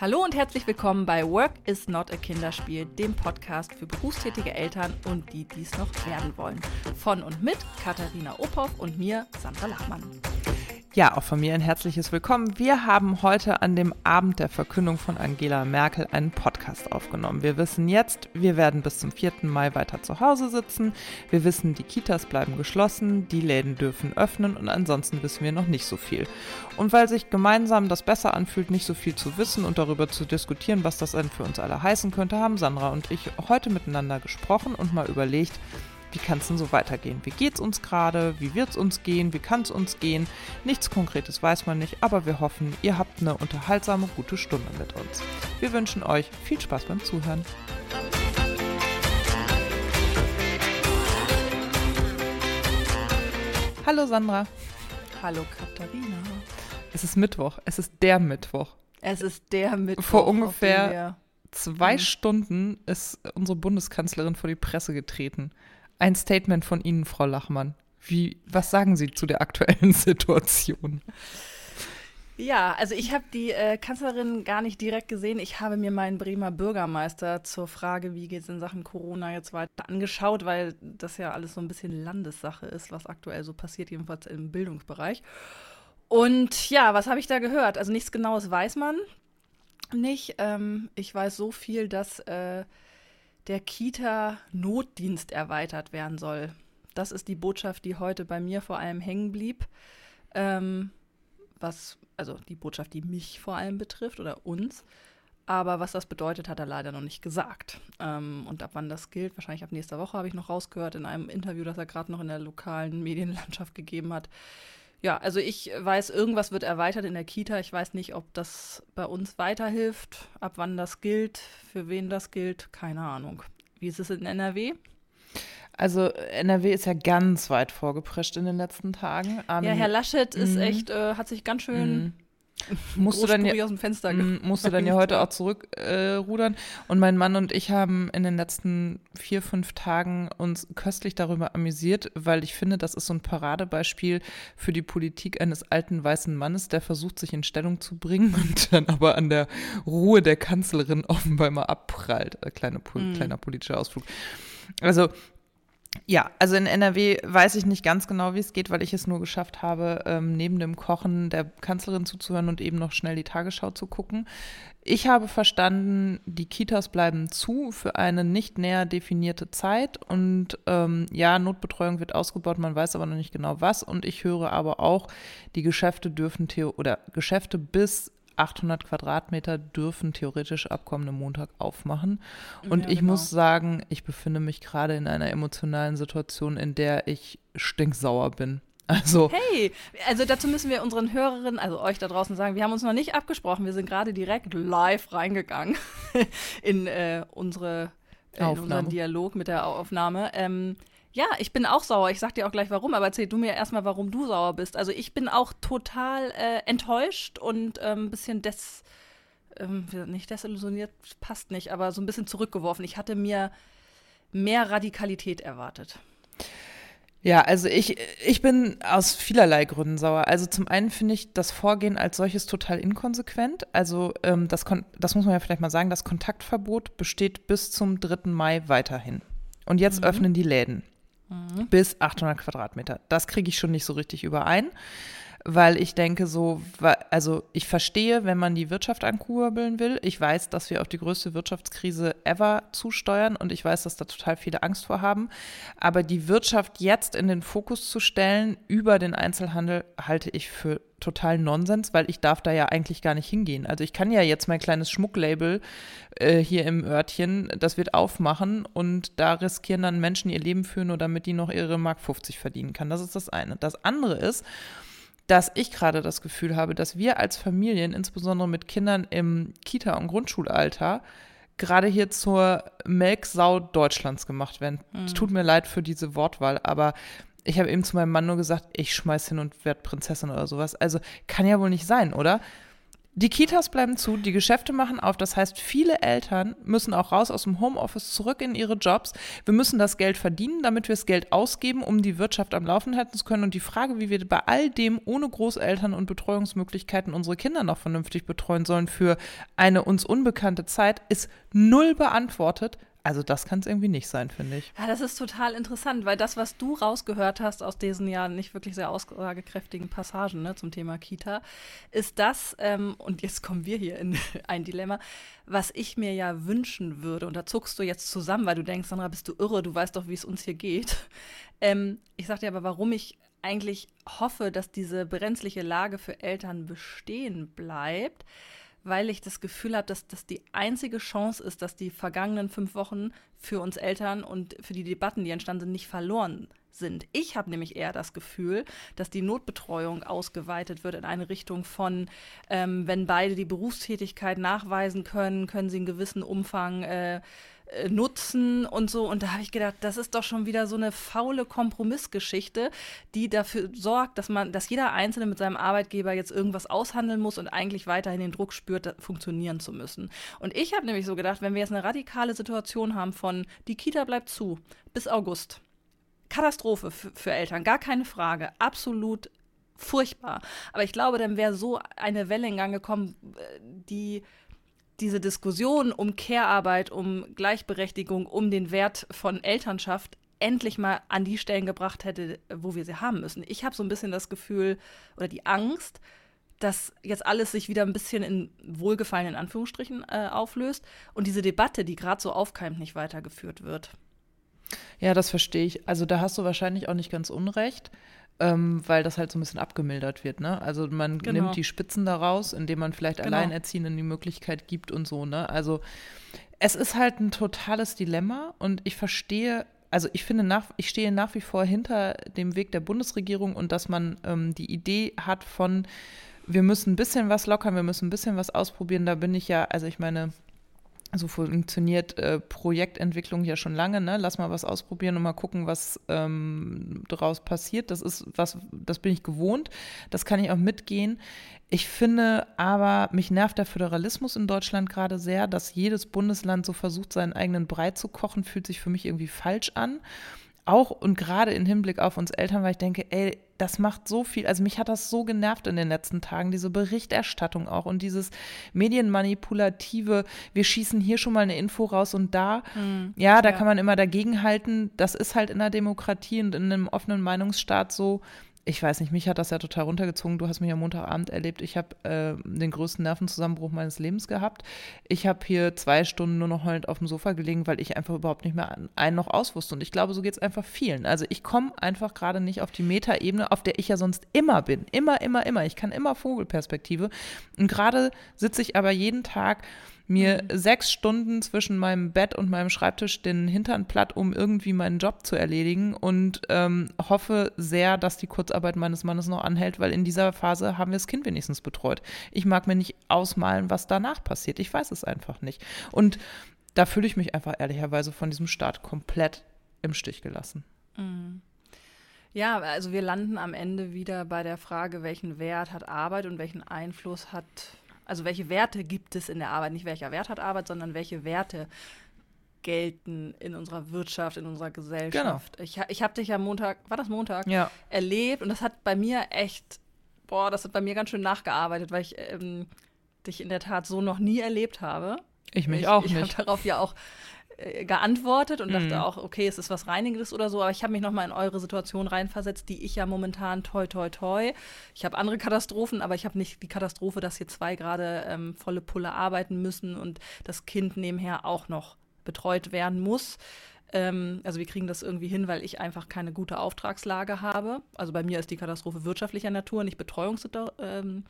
Hallo und herzlich willkommen bei Work is not a Kinderspiel, dem Podcast für berufstätige Eltern und die dies noch werden wollen. Von und mit Katharina Ophoff und mir, Sandra Lachmann. Ja, auch von mir ein herzliches Willkommen. Wir haben heute an dem Abend der Verkündung von Angela Merkel einen Podcast aufgenommen. Wir wissen jetzt, wir werden bis zum 4. Mai weiter zu Hause sitzen. Wir wissen, die Kitas bleiben geschlossen, die Läden dürfen öffnen und ansonsten wissen wir noch nicht so viel. Und weil sich gemeinsam das besser anfühlt, nicht so viel zu wissen und darüber zu diskutieren, was das denn für uns alle heißen könnte, haben Sandra und ich heute miteinander gesprochen und mal überlegt, wie kann es denn so weitergehen? Wie geht es uns gerade? Wie wird es uns gehen? Wie kann es uns gehen? Nichts Konkretes weiß man nicht, aber wir hoffen, ihr habt eine unterhaltsame, gute Stunde mit uns. Wir wünschen euch viel Spaß beim Zuhören. Hallo Sandra. Hallo Katharina. Es ist Mittwoch. Es ist der Mittwoch. Es ist der Mittwoch. Vor ungefähr zwei mhm. Stunden ist unsere Bundeskanzlerin vor die Presse getreten. Ein Statement von Ihnen, Frau Lachmann. Wie, was sagen Sie zu der aktuellen Situation? Ja, also ich habe die äh, Kanzlerin gar nicht direkt gesehen. Ich habe mir meinen Bremer Bürgermeister zur Frage, wie geht es in Sachen Corona jetzt weiter, angeschaut, weil das ja alles so ein bisschen Landessache ist, was aktuell so passiert, jedenfalls im Bildungsbereich. Und ja, was habe ich da gehört? Also nichts Genaues weiß man nicht. Ähm, ich weiß so viel, dass äh, der Kita-Notdienst erweitert werden soll. Das ist die Botschaft, die heute bei mir vor allem hängen blieb. Ähm, was, also die Botschaft, die mich vor allem betrifft oder uns. Aber was das bedeutet, hat er leider noch nicht gesagt. Ähm, und ab wann das gilt, wahrscheinlich ab nächster Woche, habe ich noch rausgehört in einem Interview, das er gerade noch in der lokalen Medienlandschaft gegeben hat. Ja, also ich weiß, irgendwas wird erweitert in der Kita. Ich weiß nicht, ob das bei uns weiterhilft, ab wann das gilt, für wen das gilt, keine Ahnung. Wie ist es in NRW? Also NRW ist ja ganz weit vorgeprescht in den letzten Tagen. ja, Herr Laschet ist mhm. echt, äh, hat sich ganz schön mhm musste dann ja, aus dem Fenster musste dann ja heute auch zurückrudern. Äh, und mein Mann und ich haben in den letzten vier, fünf Tagen uns köstlich darüber amüsiert, weil ich finde, das ist so ein Paradebeispiel für die Politik eines alten weißen Mannes, der versucht, sich in Stellung zu bringen und dann aber an der Ruhe der Kanzlerin offenbar mal abprallt. Äh, kleine, mhm. Kleiner politischer Ausflug. Also ja, also in NRW weiß ich nicht ganz genau, wie es geht, weil ich es nur geschafft habe, ähm, neben dem Kochen der Kanzlerin zuzuhören und eben noch schnell die Tagesschau zu gucken. Ich habe verstanden, die Kitas bleiben zu für eine nicht näher definierte Zeit und ähm, ja, Notbetreuung wird ausgebaut, man weiß aber noch nicht genau was. Und ich höre aber auch, die Geschäfte dürfen oder Geschäfte bis 800 Quadratmeter dürfen theoretisch ab kommenden Montag aufmachen. Und ja, ich genau. muss sagen, ich befinde mich gerade in einer emotionalen Situation, in der ich stinksauer bin. Also. Hey, also dazu müssen wir unseren Hörerinnen, also euch da draußen sagen, wir haben uns noch nicht abgesprochen, wir sind gerade direkt live reingegangen in äh, unsere äh, in unseren Dialog mit der Aufnahme. Ähm, ja, ich bin auch sauer. Ich sag dir auch gleich warum, aber erzähl du mir erstmal, warum du sauer bist. Also ich bin auch total äh, enttäuscht und ein ähm, bisschen des, ähm, nicht desillusioniert, passt nicht, aber so ein bisschen zurückgeworfen. Ich hatte mir mehr Radikalität erwartet. Ja, also ich, ich bin aus vielerlei Gründen sauer. Also zum einen finde ich das Vorgehen als solches total inkonsequent. Also ähm, das, das muss man ja vielleicht mal sagen, das Kontaktverbot besteht bis zum 3. Mai weiterhin. Und jetzt mhm. öffnen die Läden bis 800 Quadratmeter. Das kriege ich schon nicht so richtig überein, weil ich denke so, also ich verstehe, wenn man die Wirtschaft ankurbeln will. Ich weiß, dass wir auf die größte Wirtschaftskrise ever zusteuern und ich weiß, dass da total viele Angst vor haben. Aber die Wirtschaft jetzt in den Fokus zu stellen über den Einzelhandel halte ich für total Nonsens, weil ich darf da ja eigentlich gar nicht hingehen. Also ich kann ja jetzt mein kleines Schmucklabel äh, hier im Örtchen, das wird aufmachen und da riskieren dann Menschen ihr Leben führen, nur damit die noch ihre Mark 50 verdienen kann. Das ist das eine. Das andere ist, dass ich gerade das Gefühl habe, dass wir als Familien, insbesondere mit Kindern im Kita- und Grundschulalter, gerade hier zur Melksau Deutschlands gemacht werden. Mhm. Tut mir leid für diese Wortwahl, aber ich habe eben zu meinem Mann nur gesagt, ich schmeiß hin und werde Prinzessin oder sowas. Also kann ja wohl nicht sein, oder? Die Kitas bleiben zu, die Geschäfte machen auf. Das heißt, viele Eltern müssen auch raus aus dem Homeoffice zurück in ihre Jobs. Wir müssen das Geld verdienen, damit wir das Geld ausgeben, um die Wirtschaft am Laufen halten zu können. Und die Frage, wie wir bei all dem ohne Großeltern und Betreuungsmöglichkeiten unsere Kinder noch vernünftig betreuen sollen für eine uns unbekannte Zeit, ist null beantwortet. Also das kann es irgendwie nicht sein, finde ich. Ja, das ist total interessant, weil das, was du rausgehört hast aus diesen ja nicht wirklich sehr aussagekräftigen Passagen ne, zum Thema Kita, ist das, ähm, und jetzt kommen wir hier in ein Dilemma, was ich mir ja wünschen würde, und da zuckst du jetzt zusammen, weil du denkst, Sandra, bist du irre, du weißt doch, wie es uns hier geht. Ähm, ich sag dir aber, warum ich eigentlich hoffe, dass diese brenzliche Lage für Eltern bestehen bleibt weil ich das Gefühl habe, dass das die einzige Chance ist, dass die vergangenen fünf Wochen für uns Eltern und für die Debatten, die entstanden sind, nicht verloren sind. Ich habe nämlich eher das Gefühl, dass die Notbetreuung ausgeweitet wird in eine Richtung von, ähm, wenn beide die Berufstätigkeit nachweisen können, können sie einen gewissen Umfang äh, nutzen und so. Und da habe ich gedacht, das ist doch schon wieder so eine faule Kompromissgeschichte, die dafür sorgt, dass man, dass jeder Einzelne mit seinem Arbeitgeber jetzt irgendwas aushandeln muss und eigentlich weiterhin den Druck spürt, funktionieren zu müssen. Und ich habe nämlich so gedacht, wenn wir jetzt eine radikale Situation haben von die Kita bleibt zu bis August. Katastrophe für Eltern, gar keine Frage. Absolut furchtbar. Aber ich glaube, dann wäre so eine Welle in Gang gekommen, äh, die diese Diskussion um Care-Arbeit, um Gleichberechtigung, um den Wert von Elternschaft endlich mal an die Stellen gebracht hätte, wo wir sie haben müssen. Ich habe so ein bisschen das Gefühl oder die Angst, dass jetzt alles sich wieder ein bisschen in wohlgefallenen Anführungsstrichen äh, auflöst und diese Debatte, die gerade so aufkeimt, nicht weitergeführt wird. Ja, das verstehe ich. Also da hast du wahrscheinlich auch nicht ganz unrecht ähm, weil das halt so ein bisschen abgemildert wird. Ne? Also man genau. nimmt die Spitzen daraus, indem man vielleicht genau. Alleinerziehenden die Möglichkeit gibt und so. Ne? Also es ist halt ein totales Dilemma und ich verstehe also ich finde nach, ich stehe nach wie vor hinter dem Weg der Bundesregierung und dass man ähm, die Idee hat von, wir müssen ein bisschen was lockern, wir müssen ein bisschen was ausprobieren. Da bin ich ja, also ich meine, so funktioniert äh, Projektentwicklung ja schon lange, ne? Lass mal was ausprobieren und mal gucken, was ähm, daraus passiert. Das ist was, das bin ich gewohnt. Das kann ich auch mitgehen. Ich finde aber, mich nervt der Föderalismus in Deutschland gerade sehr, dass jedes Bundesland so versucht, seinen eigenen Brei zu kochen, fühlt sich für mich irgendwie falsch an auch und gerade im Hinblick auf uns Eltern, weil ich denke, ey, das macht so viel, also mich hat das so genervt in den letzten Tagen, diese Berichterstattung auch und dieses medienmanipulative, wir schießen hier schon mal eine Info raus und da, mhm, ja, da ja. kann man immer dagegenhalten, das ist halt in der Demokratie und in einem offenen Meinungsstaat so, ich weiß nicht, mich hat das ja total runtergezogen. Du hast mich am Montagabend erlebt. Ich habe äh, den größten Nervenzusammenbruch meines Lebens gehabt. Ich habe hier zwei Stunden nur noch heulend auf dem Sofa gelegen, weil ich einfach überhaupt nicht mehr einen noch auswusste. Und ich glaube, so geht es einfach vielen. Also ich komme einfach gerade nicht auf die Metaebene, auf der ich ja sonst immer bin. Immer, immer, immer. Ich kann immer Vogelperspektive. Und gerade sitze ich aber jeden Tag mir mhm. sechs Stunden zwischen meinem Bett und meinem Schreibtisch den Hintern platt, um irgendwie meinen Job zu erledigen und ähm, hoffe sehr, dass die Kurzarbeit meines Mannes noch anhält, weil in dieser Phase haben wir das Kind wenigstens betreut. Ich mag mir nicht ausmalen, was danach passiert. Ich weiß es einfach nicht. Und da fühle ich mich einfach ehrlicherweise von diesem Staat komplett im Stich gelassen. Mhm. Ja, also wir landen am Ende wieder bei der Frage, welchen Wert hat Arbeit und welchen Einfluss hat also welche Werte gibt es in der Arbeit? Nicht welcher Wert hat Arbeit, sondern welche Werte gelten in unserer Wirtschaft, in unserer Gesellschaft. Genau. Ich, ich habe dich am Montag, war das Montag, ja. erlebt und das hat bei mir echt, boah, das hat bei mir ganz schön nachgearbeitet, weil ich ähm, dich in der Tat so noch nie erlebt habe. Ich mich ich, auch ich nicht. Ich habe darauf ja auch äh, geantwortet und mhm. dachte auch, okay, es ist was Reinigendes oder so, aber ich habe mich nochmal in eure Situation reinversetzt, die ich ja momentan toi toi toi. Ich habe andere Katastrophen, aber ich habe nicht die Katastrophe, dass hier zwei gerade ähm, volle Pulle arbeiten müssen und das Kind nebenher auch noch betreut werden muss. Ähm, also wir kriegen das irgendwie hin, weil ich einfach keine gute Auftragslage habe. Also bei mir ist die Katastrophe wirtschaftlicher Natur, nicht Betreuungssituation. Ähm,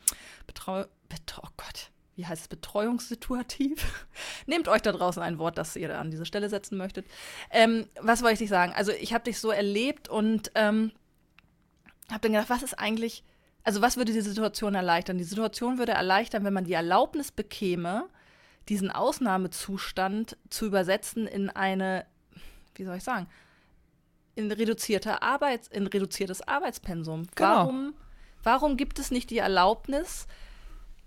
Betreu Betreu oh Gott, wie heißt es, betreuungssituativ. Nehmt euch da draußen ein Wort, das ihr an diese Stelle setzen möchtet. Ähm, was wollte ich dich sagen? Also ich habe dich so erlebt und ähm, habe dann gedacht, was ist eigentlich, also was würde die Situation erleichtern? Die Situation würde erleichtern, wenn man die Erlaubnis bekäme, diesen Ausnahmezustand zu übersetzen in eine, wie soll ich sagen, in reduzierte Arbeits, in reduziertes Arbeitspensum. Genau. Warum, warum gibt es nicht die Erlaubnis,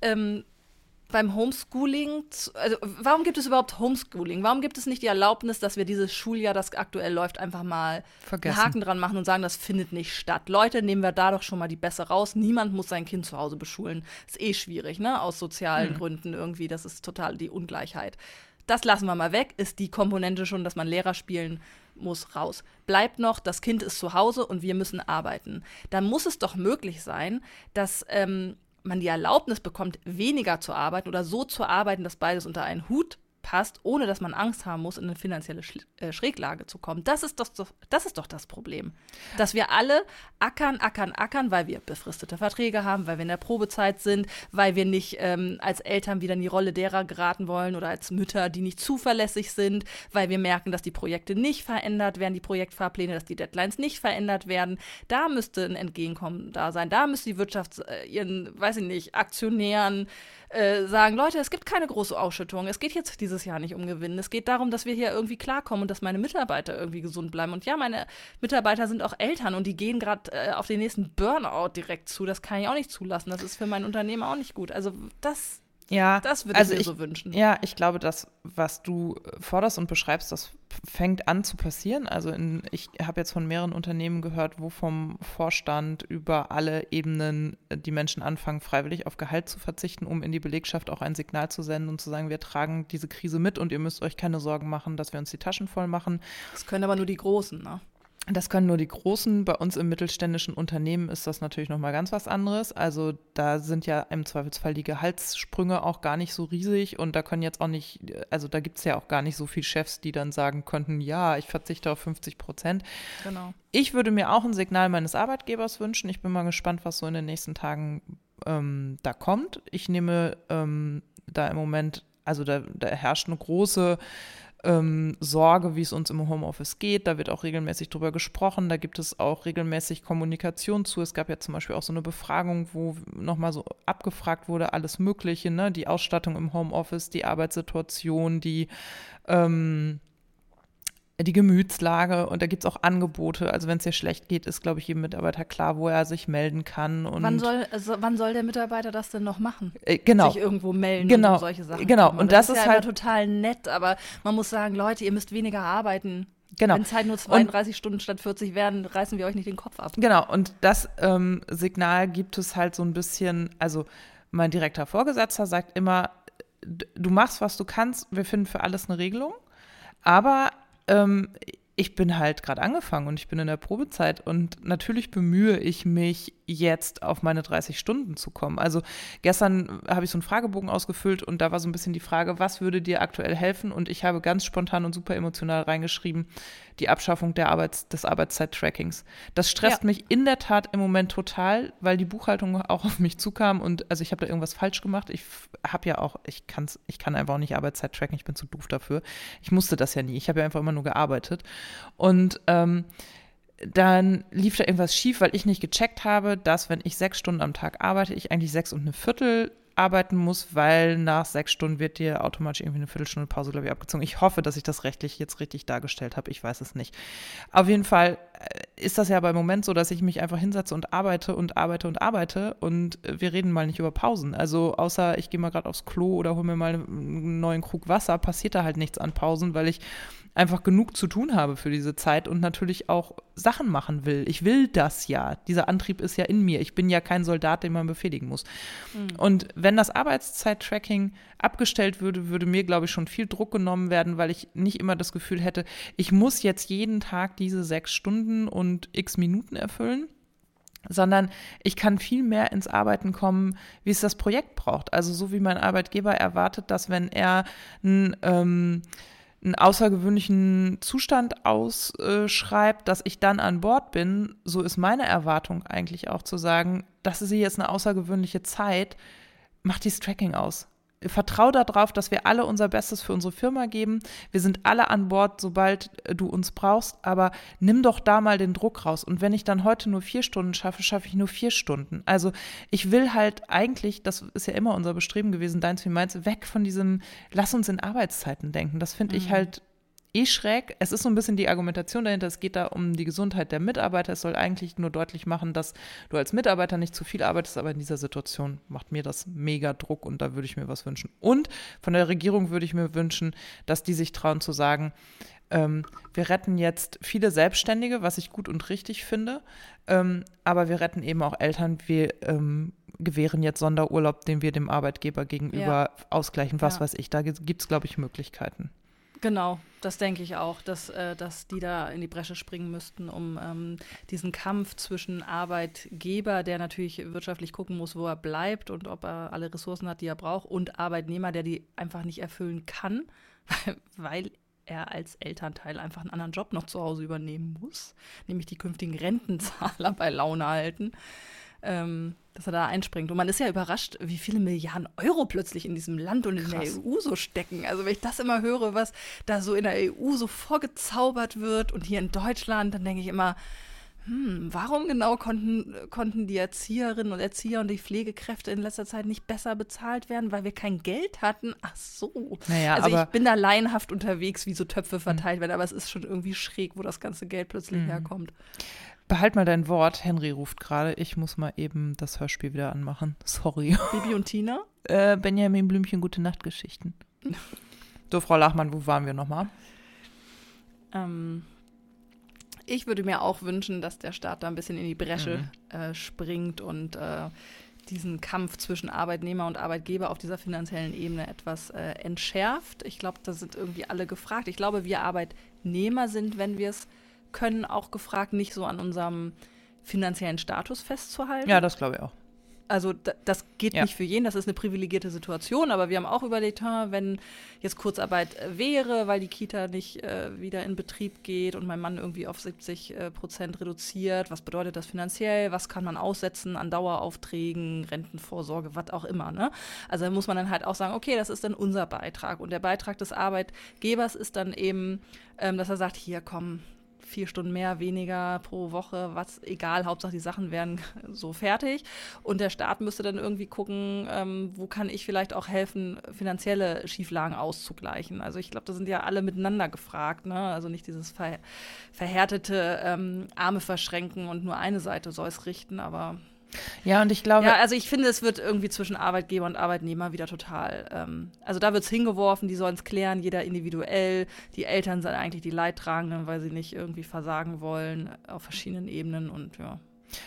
ähm, beim Homeschooling, also warum gibt es überhaupt Homeschooling? Warum gibt es nicht die Erlaubnis, dass wir dieses Schuljahr, das aktuell läuft, einfach mal Vergessen. einen Haken dran machen und sagen, das findet nicht statt? Leute, nehmen wir da doch schon mal die Bässe raus. Niemand muss sein Kind zu Hause beschulen. Ist eh schwierig, ne? Aus sozialen Hm. Gründen irgendwie. Das ist total die Ungleichheit. Das lassen wir mal weg. Ist die Komponente schon, dass man Lehrer spielen muss, raus. Bleibt noch, das Kind ist zu Hause und wir müssen arbeiten. Dann muss es doch möglich sein, dass ähm, man die Erlaubnis bekommt, weniger zu arbeiten oder so zu arbeiten, dass beides unter einen Hut passt, ohne dass man Angst haben muss, in eine finanzielle Schl- äh, Schräglage zu kommen. Das ist, doch, das ist doch das Problem. Dass wir alle ackern, ackern, ackern, weil wir befristete Verträge haben, weil wir in der Probezeit sind, weil wir nicht ähm, als Eltern wieder in die Rolle derer geraten wollen oder als Mütter, die nicht zuverlässig sind, weil wir merken, dass die Projekte nicht verändert werden, die Projektfahrpläne, dass die Deadlines nicht verändert werden. Da müsste ein Entgegenkommen da sein. Da müsste die Wirtschaft äh, ihren, weiß ich nicht, Aktionären äh, sagen, Leute, es gibt keine große Ausschüttung. Es geht jetzt dieses Jahr nicht um Gewinn. Es geht darum, dass wir hier irgendwie klarkommen und dass meine Mitarbeiter irgendwie gesund bleiben. Und ja, meine Mitarbeiter sind auch Eltern und die gehen gerade äh, auf den nächsten Burnout direkt zu. Das kann ich auch nicht zulassen. Das ist für mein Unternehmen auch nicht gut. Also das, Ja, das würde also ich mir so wünschen. Ja, ich glaube, das, was du forderst und beschreibst, das fängt an zu passieren. Also in, ich habe jetzt von mehreren Unternehmen gehört, wo vom Vorstand über alle Ebenen äh, die Menschen anfangen, freiwillig auf Gehalt zu verzichten, um in die Belegschaft auch ein Signal zu senden und zu sagen, wir tragen diese Krise mit und ihr müsst euch keine Sorgen machen, dass wir uns die Taschen voll machen. Das können aber nur die Großen, ne? Das können nur die Großen. Bei uns im mittelständischen Unternehmen ist das natürlich nochmal ganz was anderes. Also da sind ja im Zweifelsfall die Gehaltssprünge auch gar nicht so riesig und da können jetzt auch nicht, also da gibt es ja auch gar nicht so viele Chefs, die dann sagen könnten, ja, ich verzichte auf 50 Prozent. Genau. Ich würde mir auch ein Signal meines Arbeitgebers wünschen. Ich bin mal gespannt, was so in den nächsten Tagen ähm, da kommt. Ich nehme ähm, da im Moment, also da, da herrscht eine große ähm, Sorge, wie es uns im Homeoffice geht. Da wird auch regelmäßig drüber gesprochen. Da gibt es auch regelmäßig Kommunikation zu. Es gab ja zum Beispiel auch so eine Befragung, wo nochmal so abgefragt wurde, alles Mögliche, ne? Die Ausstattung im Homeoffice, die Arbeitssituation, die ähm, die Gemütslage und da gibt es auch Angebote. Also wenn es dir schlecht geht, ist, glaube ich, jedem Mitarbeiter klar, wo er sich melden kann. Und Wann soll, also, wann soll der Mitarbeiter das denn noch machen? äh, genau. sich irgendwo melden Genau. und um solche Sachen Genau. kümmern. Und das ist ja halt- total nett, aber man muss sagen, Leute, ihr müsst weniger arbeiten. Genau. Wenn es halt nur 32 Stunden statt 40 werden, reißen wir euch nicht den Kopf ab. Genau, und das ähm, Signal gibt es halt so ein bisschen, also mein direkter Vorgesetzter sagt immer, du machst, was du kannst, wir finden für alles eine Regelung, aber ähm, ich bin halt gerade angefangen und ich bin in der Probezeit und natürlich bemühe ich mich jetzt auf meine 30 Stunden zu kommen. Also gestern habe ich so einen Fragebogen ausgefüllt und da war so ein bisschen die Frage, was würde dir aktuell helfen? Und ich habe ganz spontan und super emotional reingeschrieben, die Abschaffung der Arbeits-, des Arbeitszeit-Trackings. Das stresst Ja. mich in der Tat im Moment total, weil die Buchhaltung auch auf mich zukam und also ich habe da irgendwas falsch gemacht. Ich habe ja auch, ich kann's, ich kann einfach auch nicht Arbeitszeit tracken, ich bin zu doof dafür. Ich musste das ja nie. Ich habe ja einfach immer nur gearbeitet. Und ähm, dann lief da irgendwas schief, weil ich nicht gecheckt habe, dass wenn ich sechs Stunden am Tag arbeite, ich eigentlich sechs und eine Viertel arbeiten muss, weil nach sechs Stunden wird dir automatisch irgendwie eine Viertelstunde Pause, glaube ich, abgezogen. Ich hoffe, dass ich das rechtlich jetzt richtig dargestellt habe. Ich weiß es nicht. Auf jeden Fall äh, ist das ja beim Moment so, dass ich mich einfach hinsetze und arbeite und arbeite und arbeite und äh, wir reden mal nicht über Pausen. Also außer ich gehe mal gerade aufs Klo oder hole mir mal einen neuen Krug Wasser, passiert da halt nichts an Pausen, weil ich einfach genug zu tun habe für diese Zeit und natürlich auch Sachen machen will. Ich will das ja. Dieser Antrieb ist ja in mir. Ich bin ja kein Soldat, den man befehligen muss. Und wenn das Arbeitszeit-Tracking abgestellt würde, würde mir, glaube ich, schon viel Druck genommen werden, weil ich nicht immer das Gefühl hätte, ich muss jetzt jeden Tag diese sechs Stunden und x Minuten erfüllen sondern ich kann viel mehr ins Arbeiten kommen, wie es das Projekt braucht. Also so wie mein Arbeitgeber erwartet, dass wenn er ein ähm, einen außergewöhnlichen Zustand ausschreibt, dass ich dann an Bord bin, so ist meine Erwartung eigentlich auch zu sagen, das ist jetzt eine außergewöhnliche Zeit, mach dieses Tracking aus. Vertrau darauf, dass wir alle unser Bestes für unsere Firma geben. Wir sind alle an Bord, sobald du uns brauchst, aber nimm doch da mal den Druck raus. Und wenn ich dann heute nur vier Stunden schaffe, schaffe ich nur vier Stunden. Also ich will halt eigentlich, das ist ja immer unser Bestreben gewesen, deins wie meins, weg von diesem, lass uns in Arbeitszeiten denken. Das finde ich halt eh schräg. Es ist so ein bisschen die Argumentation dahinter, es geht da um die Gesundheit der Mitarbeiter. Es soll eigentlich nur deutlich machen, dass du als Mitarbeiter nicht zu viel arbeitest, aber in dieser Situation macht mir das mega Druck und da würde ich mir was wünschen. Und von der Regierung würde ich mir wünschen, dass die sich trauen zu sagen, ähm, wir retten jetzt viele Selbstständige, was ich gut und richtig finde, ähm, aber wir retten eben auch Eltern. Wir ähm, gewähren jetzt Sonderurlaub, den wir dem Arbeitgeber gegenüber ja. ausgleichen, was ja. weiß ich. Da gibt es, glaube ich, Möglichkeiten. Genau, das denke ich auch, dass, äh, dass die da in die Bresche springen müssten, um ähm, diesen Kampf zwischen Arbeitgeber, der natürlich wirtschaftlich gucken muss, wo er bleibt und ob er alle Ressourcen hat, die er braucht, und Arbeitnehmer, der die einfach nicht erfüllen kann, weil er als Elternteil einfach einen anderen Job noch zu Hause übernehmen muss, nämlich die künftigen Rentenzahler bei Laune halten ähm, dass er da einspringt. Und man ist ja überrascht, wie viele Milliarden Euro plötzlich in diesem Land und in Krass. der EU so stecken. Also wenn ich das immer höre, was da so in der EU so vorgezaubert wird und hier in Deutschland, dann denke ich immer, hm, warum genau konnten, konnten die Erzieherinnen und Erzieher und die Pflegekräfte in letzter Zeit nicht besser bezahlt werden, weil wir kein Geld hatten? Ach so. Naja, also ich bin da laienhaft unterwegs, wie so Töpfe verteilt hm. werden, aber es ist schon irgendwie schräg, wo das ganze Geld plötzlich mhm. herkommt. Behalt mal dein Wort. Henry ruft gerade. Ich muss mal eben das Hörspiel wieder anmachen. Sorry. Bibi und Tina? Äh, Benjamin Blümchen, gute Nachtgeschichten. so, Frau Lachmann, wo waren wir nochmal? Ähm, ich würde mir auch wünschen, dass der Staat da ein bisschen in die Bresche mhm. äh, springt und äh, diesen Kampf zwischen Arbeitnehmer und Arbeitgeber auf dieser finanziellen Ebene etwas äh, entschärft. Ich glaube, da sind irgendwie alle gefragt. Ich glaube, wir Arbeitnehmer sind, wenn wir es können auch gefragt, nicht so an unserem finanziellen Status festzuhalten. Ja, das glaube ich auch. Also das geht ja. nicht für jeden, das ist eine privilegierte Situation, aber wir haben auch überlegt, wenn jetzt Kurzarbeit äh, wäre, weil die Kita nicht äh, wieder in Betrieb geht und mein Mann irgendwie auf 70 äh, Prozent reduziert, was bedeutet das finanziell, was kann man aussetzen an Daueraufträgen, Rentenvorsorge, was auch immer. Ne? Also da muss man dann halt auch sagen, okay, das ist dann unser Beitrag und der Beitrag des Arbeitgebers ist dann eben, ähm, dass er sagt, hier komm, vier Stunden mehr, weniger pro Woche, was egal, Hauptsache die Sachen werden so fertig. Und der Staat müsste dann irgendwie gucken, ähm, wo kann ich vielleicht auch helfen, finanzielle Schieflagen auszugleichen. Also ich glaube, da sind ja alle miteinander gefragt, ne? Also nicht dieses ver verhärtete ähm, Arme verschränken und nur eine Seite soll es richten, aber ja, und ich glaube. Ja, also ich finde, es wird irgendwie zwischen Arbeitgeber und Arbeitnehmer wieder total. Ähm, also da wird es hingeworfen, die sollen es klären, jeder individuell. Die Eltern sind eigentlich die Leidtragenden, weil sie nicht irgendwie versagen wollen auf verschiedenen Ebenen und ja.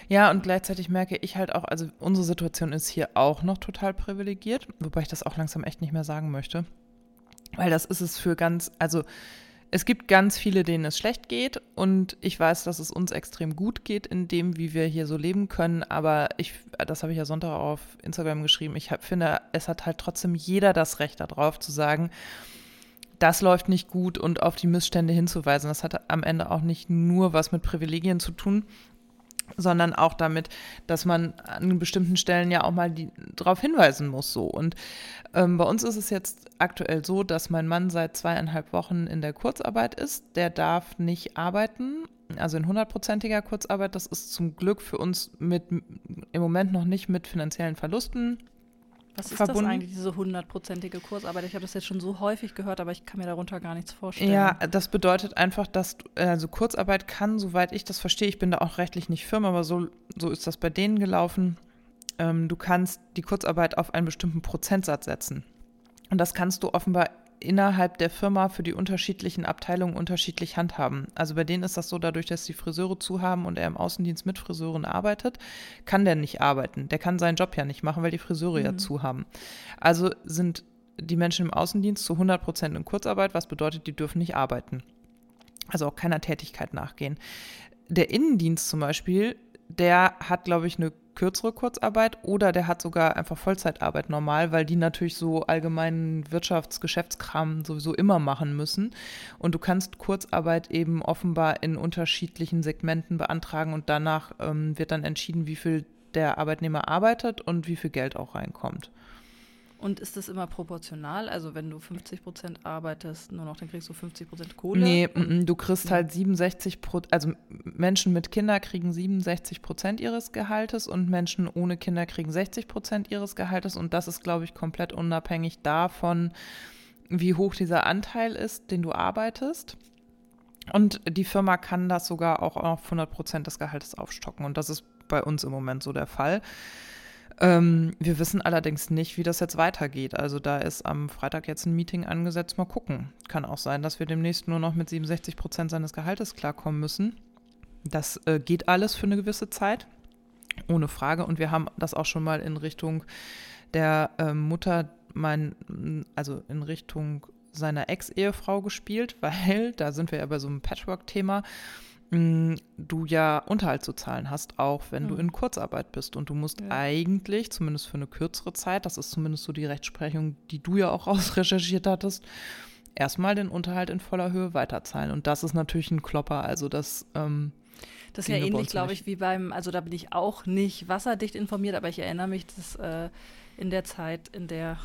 Ja, und gleichzeitig merke ich halt auch, also unsere Situation ist hier auch noch total privilegiert, wobei ich das auch langsam echt nicht mehr sagen möchte. Weil das ist es für ganz, also es gibt ganz viele, denen es schlecht geht und ich weiß, dass es uns extrem gut geht in dem, wie wir hier so leben können, aber ich, das habe ich ja Sonntag auf Instagram geschrieben, ich hab, finde, es hat halt trotzdem jeder das Recht darauf zu sagen, das läuft nicht gut und auf die Missstände hinzuweisen. Das hat am Ende auch nicht nur was mit Privilegien zu tun, sondern auch damit, dass man an bestimmten Stellen ja auch mal darauf hinweisen muss. So. Und ähm, bei uns ist es jetzt aktuell so, dass mein Mann seit zweieinhalb Wochen in der Kurzarbeit ist. Der darf nicht arbeiten, also in hundertprozentiger Kurzarbeit. Das ist zum Glück für uns mit im Moment noch nicht mit finanziellen Verlusten was ist verbunden. das eigentlich, diese hundertprozentige Kursarbeit? Ich habe das jetzt schon so häufig gehört, aber ich kann mir darunter gar nichts vorstellen. Ja, das bedeutet einfach, dass also Kurzarbeit kann, soweit ich das verstehe, ich bin da auch rechtlich nicht firm, aber so, so ist das bei denen gelaufen. Ähm, du kannst die Kurzarbeit auf einen bestimmten Prozentsatz setzen. Und das kannst du offenbar innerhalb der Firma für die unterschiedlichen Abteilungen unterschiedlich handhaben. Also bei denen ist das so, dadurch, dass die Friseure zu haben und er im Außendienst mit Friseuren arbeitet, kann der nicht arbeiten. Der kann seinen Job ja nicht machen, weil die Friseure mhm. ja zu haben. Also sind die Menschen im Außendienst zu 100 Prozent in Kurzarbeit, was bedeutet, die dürfen nicht arbeiten. Also auch keiner Tätigkeit nachgehen. Der Innendienst zum Beispiel, der hat, glaube ich, eine kürzere Kurzarbeit oder der hat sogar einfach Vollzeitarbeit normal, weil die natürlich so allgemeinen Wirtschafts-, Geschäftskram sowieso immer machen müssen. Und du kannst Kurzarbeit eben offenbar in unterschiedlichen Segmenten beantragen und danach ähm, wird dann entschieden, wie viel der Arbeitnehmer arbeitet und wie viel Geld auch reinkommt. Und ist das immer proportional? Also wenn du 50 Prozent arbeitest, nur noch, dann kriegst du 50 Prozent Kohle? Nee, m -m, du kriegst halt 67 Prozent, also Menschen mit Kindern kriegen 67 Prozent ihres Gehaltes und Menschen ohne Kinder kriegen 60 Prozent ihres Gehaltes und das ist, glaube ich, komplett unabhängig davon, wie hoch dieser Anteil ist, den du arbeitest. Und die Firma kann das sogar auch auf 100 Prozent des Gehaltes aufstocken. Und das ist bei uns im Moment so der Fall. Ähm, wir wissen allerdings nicht, wie das jetzt weitergeht. Also da ist am Freitag jetzt ein Meeting angesetzt. Mal gucken. Kann auch sein, dass wir demnächst nur noch mit 67 Prozent seines Gehaltes klarkommen müssen. Das äh, geht alles für eine gewisse Zeit. Ohne Frage. Und wir haben das auch schon mal in Richtung der äh, Mutter, mein, also in Richtung seiner Ex-Ehefrau gespielt, weil da sind wir ja bei so einem Patchwork-Thema du ja Unterhalt zu zahlen hast, auch wenn mhm. du in Kurzarbeit bist. Und du musst ja. eigentlich, zumindest für eine kürzere Zeit, das ist zumindest so die Rechtsprechung, die du ja auch ausrecherchiert hattest, erstmal den Unterhalt in voller Höhe weiterzahlen. Und das ist natürlich ein Klopper. Also das ähm, das ist ja ähnlich, glaube ich, wie beim, also da bin ich auch nicht wasserdicht informiert, aber ich erinnere mich, dass äh, in der Zeit, in der,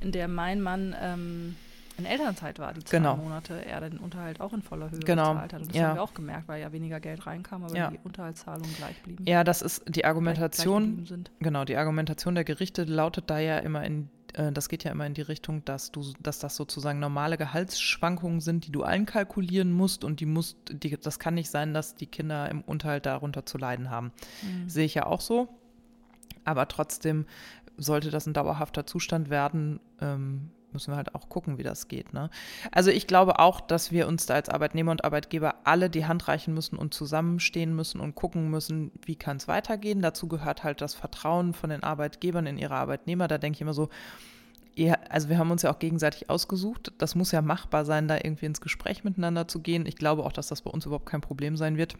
in der mein Mann ähm, in Elternzeit war, die zwei genau. Monate, er den Unterhalt auch in voller Höhe genau. bezahlt hat. Und das ja. haben wir auch gemerkt, weil ja weniger Geld reinkam, aber ja. die Unterhaltszahlungen gleich blieben. Ja, das ist die Argumentation. Genau, die Argumentation der Gerichte lautet da ja immer in äh, das geht ja immer in die Richtung, dass du, dass das sozusagen normale Gehaltsschwankungen sind, die du einkalkulieren musst und die musst, die, das kann nicht sein, dass die Kinder im Unterhalt darunter zu leiden haben. Mhm. Sehe ich ja auch so. Aber trotzdem sollte das ein dauerhafter Zustand werden, ähm, müssen wir halt auch gucken, wie das geht. Ne? Also ich glaube auch, dass wir uns da als Arbeitnehmer und Arbeitgeber alle die Hand reichen müssen und zusammenstehen müssen und gucken müssen, wie kann es weitergehen. Dazu gehört halt das Vertrauen von den Arbeitgebern in ihre Arbeitnehmer. Da denke ich immer so, also wir haben uns ja auch gegenseitig ausgesucht. Das muss ja machbar sein, da irgendwie ins Gespräch miteinander zu gehen. Ich glaube auch, dass das bei uns überhaupt kein Problem sein wird.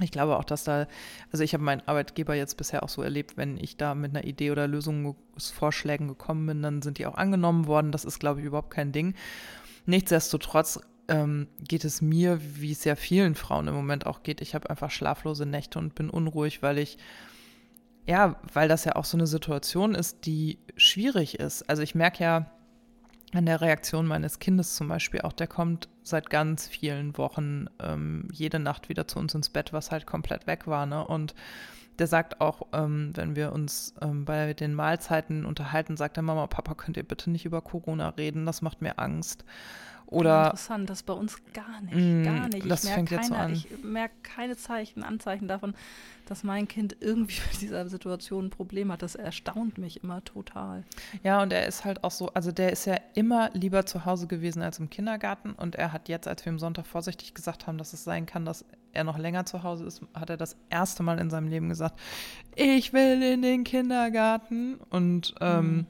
Ich glaube auch, dass da, also ich habe meinen Arbeitgeber jetzt bisher auch so erlebt, wenn ich da mit einer Idee oder Lösungsvorschlägen gekommen bin, dann sind die auch angenommen worden. Das ist, glaube ich, überhaupt kein Ding. Nichtsdestotrotz ähm, geht es mir, wie es ja vielen Frauen im Moment auch geht. Ich habe einfach schlaflose Nächte und bin unruhig, weil ich, ja, weil das ja auch so eine Situation ist, die schwierig ist. Also ich merke ja, an der Reaktion meines Kindes zum Beispiel auch, der kommt seit ganz vielen Wochen ähm, jede Nacht wieder zu uns ins Bett, was halt komplett weg war. Ne? Und der sagt auch, ähm, wenn wir uns ähm, bei den Mahlzeiten unterhalten, sagt er, Mama, Papa, könnt ihr bitte nicht über Corona reden, das macht mir Angst. Oder, Interessant, das bei uns gar nicht, mm, gar nicht. Das fängt keine, jetzt so an. Ich merke keine Zeichen, Anzeichen davon, dass mein Kind irgendwie mit dieser Situation ein Problem hat. Das erstaunt mich immer total. Ja, und er ist halt auch so, also der ist ja immer lieber zu Hause gewesen als im Kindergarten. Und er hat jetzt, als wir am Sonntag vorsichtig gesagt haben, dass es sein kann, dass er noch länger zu Hause ist, hat er das erste Mal in seinem Leben gesagt, ich will in den Kindergarten. Und ähm, mhm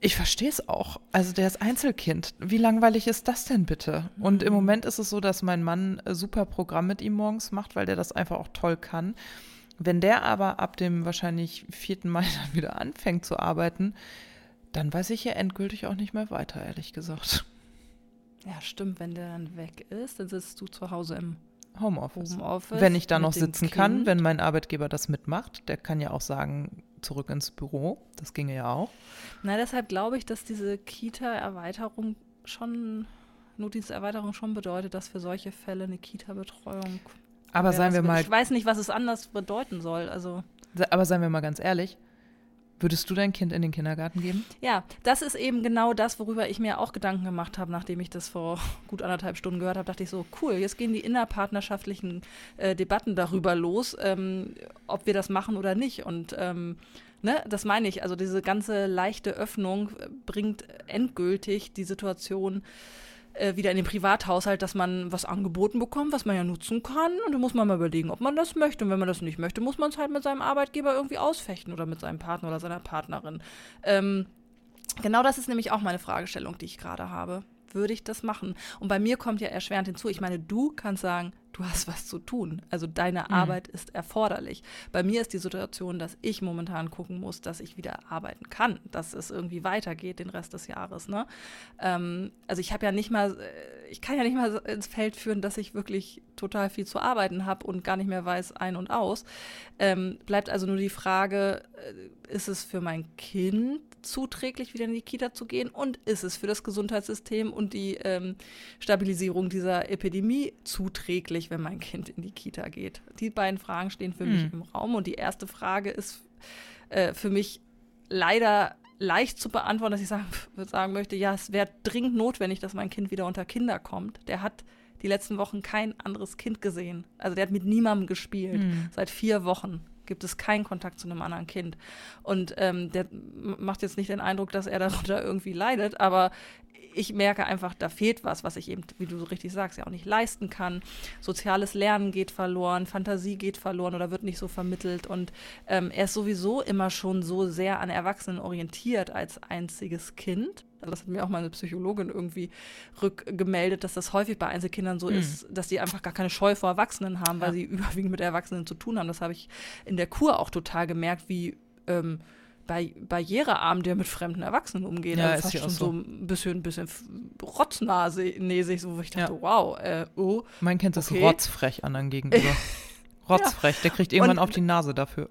ich verstehe es auch. Also der ist Einzelkind. Wie langweilig ist das denn bitte? Und im mhm. Moment ist es so, dass mein Mann super Programm mit ihm morgens macht, weil der das einfach auch toll kann. Wenn der aber ab dem wahrscheinlich 4. Mai dann wieder anfängt zu arbeiten, dann weiß ich ja endgültig auch nicht mehr weiter, ehrlich gesagt. Ja, stimmt. Wenn der dann weg ist, dann sitzt du zu Hause im Homeoffice. Homeoffice wenn ich da noch sitzen kann, wenn mein Arbeitgeber das mitmacht, der kann ja auch sagen, zurück ins Büro. Das ginge ja auch. Na, deshalb glaube ich, dass diese Kita-Erweiterung schon, Notdiensterweiterung schon bedeutet, dass für solche Fälle eine Kita-Betreuung. Aber seien wir mal. Ich weiß nicht, was es anders bedeuten soll. Also. Aber seien wir mal ganz ehrlich, Würdest du dein Kind in den Kindergarten geben? Ja, das ist eben genau das, worüber ich mir auch Gedanken gemacht habe, nachdem ich das vor gut anderthalb Stunden gehört habe. Dachte ich so, cool, jetzt gehen die innerpartnerschaftlichen äh, Debatten darüber los, ähm, ob wir das machen oder nicht. Und ähm, ne, das meine ich. Also diese ganze leichte Öffnung bringt endgültig die Situation äh, wieder in den Privathaushalt, dass man was angeboten bekommt, was man ja nutzen kann. Und da muss man mal überlegen, ob man das möchte. Und wenn man das nicht möchte, muss man es halt mit seinem Arbeitgeber irgendwie ausfechten oder mit seinem Partner oder seiner Partnerin. Ähm, genau das ist nämlich auch meine Fragestellung, die ich gerade habe würde ich das machen? Und bei mir kommt ja erschwerend hinzu, ich meine, du kannst sagen, du hast was zu tun. Also deine mhm. Arbeit ist erforderlich. Bei mir ist die Situation, dass ich momentan gucken muss, dass ich wieder arbeiten kann, dass es irgendwie weitergeht den Rest des Jahres. Ne? Ähm, also ich habe ja nicht mal, äh, ich kann ja nicht mal ins Feld führen, dass ich wirklich total viel zu arbeiten habe und gar nicht mehr weiß ein und aus. Ähm, bleibt also nur die Frage, äh, ist es für mein Kind zuträglich, wieder in die Kita zu gehen? Und ist es für das Gesundheitssystem und die ähm, Stabilisierung dieser Epidemie zuträglich, wenn mein Kind in die Kita geht? Die beiden Fragen stehen für hm. mich im Raum. Und die erste Frage ist äh, für mich leider leicht zu beantworten, dass ich sagen, sagen möchte, ja, es wäre dringend notwendig, dass mein Kind wieder unter Kinder kommt. Der hat die letzten Wochen kein anderes Kind gesehen. Also der hat mit niemandem gespielt. Mhm. Seit vier Wochen gibt es keinen Kontakt zu einem anderen Kind. Und ähm, der macht jetzt nicht den Eindruck, dass er darunter irgendwie leidet, aber ich merke einfach, da fehlt was, was ich eben, wie du so richtig sagst, ja auch nicht leisten kann. Soziales Lernen geht verloren, Fantasie geht verloren oder wird nicht so vermittelt. Und ähm, er ist sowieso immer schon so sehr an Erwachsenen orientiert als einziges Kind. Also das hat mir auch mal eine Psychologin irgendwie rückgemeldet, dass das häufig bei Einzelkindern so mhm. ist, dass die einfach gar keine Scheu vor Erwachsenen haben, weil ja. sie überwiegend mit Erwachsenen zu tun haben. Das habe ich in der Kur auch total gemerkt, wie ähm, barrierearm der mit fremden Erwachsenen umgeht. Ja, also ist fast schon so. so ein bisschen, bisschen rotznasig, so wo ich dachte, ja. wow, äh, oh. Mein Kind okay. ist rotzfrech anderen gegenüber. rotzfrech, ja. der kriegt irgendwann Und, auf die Nase dafür.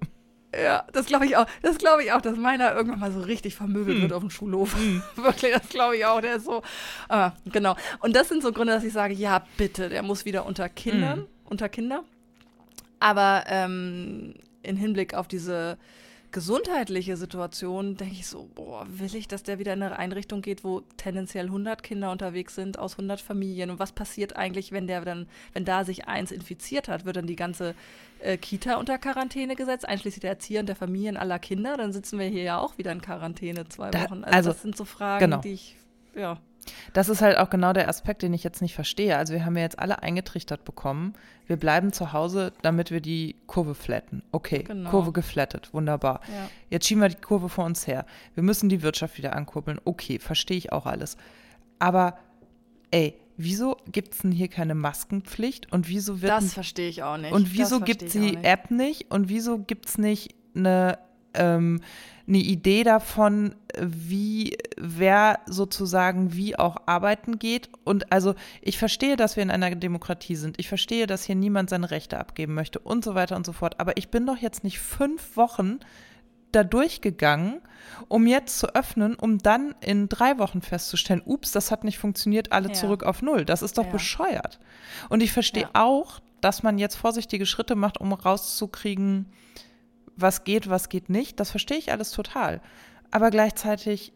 Ja, das glaube ich auch. Das glaube ich auch, dass meiner irgendwann mal so richtig vermöbelt hm. wird auf dem Schulhof. Hm. Wirklich, das glaube ich auch. Der ist so. Ah, genau. Und das sind so Gründe, dass ich sage, ja, bitte, der muss wieder unter Kindern, hm. unter Kinder. Aber ähm, in Hinblick auf diese gesundheitliche Situation denke ich so, boah, will ich, dass der wieder in eine Einrichtung geht, wo tendenziell 100 Kinder unterwegs sind aus 100 Familien und was passiert eigentlich, wenn der dann, wenn da sich eins infiziert hat, wird dann die ganze äh, Kita unter Quarantäne gesetzt, einschließlich der Erzieher und der Familien aller Kinder, dann sitzen wir hier ja auch wieder in Quarantäne zwei Wochen. Also, also das sind so Fragen, genau. die ich, ja. Das ist halt auch genau der Aspekt, den ich jetzt nicht verstehe. Also wir haben ja jetzt alle eingetrichtert bekommen, wir bleiben zu Hause, damit wir die Kurve flatten. Okay, genau. Kurve geflattet, wunderbar. Ja. Jetzt schieben wir die Kurve vor uns her. Wir müssen die Wirtschaft wieder ankurbeln. Okay, verstehe ich auch alles. Aber ey, wieso gibt es denn hier keine Maskenpflicht und wieso wird. Das verstehe ich auch nicht. Und wieso gibt es die App nicht und wieso gibt es nicht eine ähm, eine Idee davon, wie wer sozusagen wie auch arbeiten geht. Und also ich verstehe, dass wir in einer Demokratie sind. Ich verstehe, dass hier niemand seine Rechte abgeben möchte und so weiter und so fort. Aber ich bin doch jetzt nicht fünf Wochen da durchgegangen, um jetzt zu öffnen, um dann in drei Wochen festzustellen, ups, das hat nicht funktioniert, alle ja. zurück auf Null. Das ist doch ja. bescheuert. Und ich verstehe ja. auch, dass man jetzt vorsichtige Schritte macht, um rauszukriegen, was geht, was geht nicht, das verstehe ich alles total. Aber gleichzeitig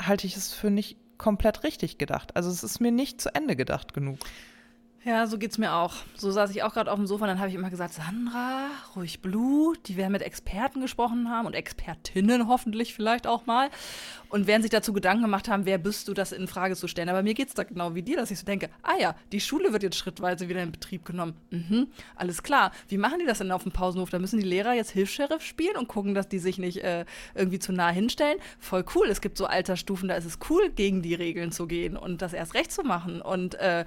halte ich es für nicht komplett richtig gedacht. Also es ist mir nicht zu Ende gedacht genug. Ja, so geht's mir auch. So saß ich auch gerade auf dem Sofa und dann habe ich immer gesagt, Sandra, ruhig Blut, die werden mit Experten gesprochen haben und Expertinnen hoffentlich vielleicht auch mal und werden sich dazu Gedanken gemacht haben, wer bist du, das in Frage zu stellen. Aber mir geht's da genau wie dir, dass ich so denke, ah ja, die Schule wird jetzt schrittweise wieder in Betrieb genommen. Mhm, alles klar. Wie machen die das denn auf dem Pausenhof? Da müssen die Lehrer jetzt Hilfs-Sheriff spielen und gucken, dass die sich nicht äh, irgendwie zu nah hinstellen. Voll cool. Es gibt so Altersstufen, da ist es cool, gegen die Regeln zu gehen und das erst recht zu machen und äh,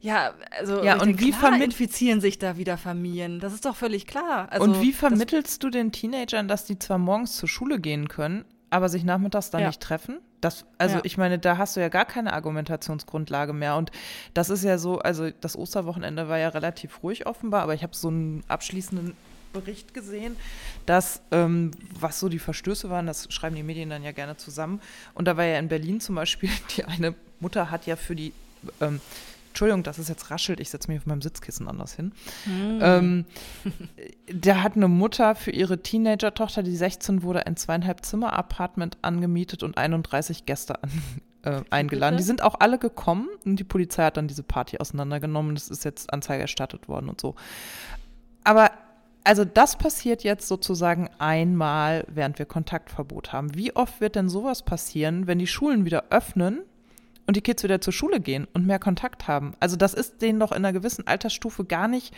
ja, also ja, und wie klar infizieren sich da wieder Familien? Das ist doch völlig klar. Also, und wie vermittelst du den Teenagern, dass die zwar morgens zur Schule gehen können, aber sich nachmittags dann ja. nicht treffen? Das, also ja. ich meine, da hast du ja gar keine Argumentationsgrundlage mehr. Und das ist ja so, also das Osterwochenende war ja relativ ruhig offenbar, aber ich habe so einen abschließenden Bericht gesehen, dass ähm, was so die Verstöße waren, das schreiben die Medien dann ja gerne zusammen. Und da war ja in Berlin zum Beispiel, die eine Mutter hat ja für die ähm, Entschuldigung, dass es jetzt raschelt, ich setze mich auf meinem Sitzkissen anders hin. Mm. Ähm, der hat eine Mutter für ihre Teenager-Tochter, die 16 wurde, ein zweieinhalb Zimmer-Apartment angemietet und 31 Gäste an, äh, eingeladen. Die sind auch alle gekommen und die Polizei hat dann diese Party auseinandergenommen. Es ist jetzt Anzeige erstattet worden und so. Aber also das passiert jetzt sozusagen einmal, während wir Kontaktverbot haben. Wie oft wird denn sowas passieren, wenn die Schulen wieder öffnen und die Kids wieder zur Schule gehen und mehr Kontakt haben. Also das ist denen doch in einer gewissen Altersstufe gar nicht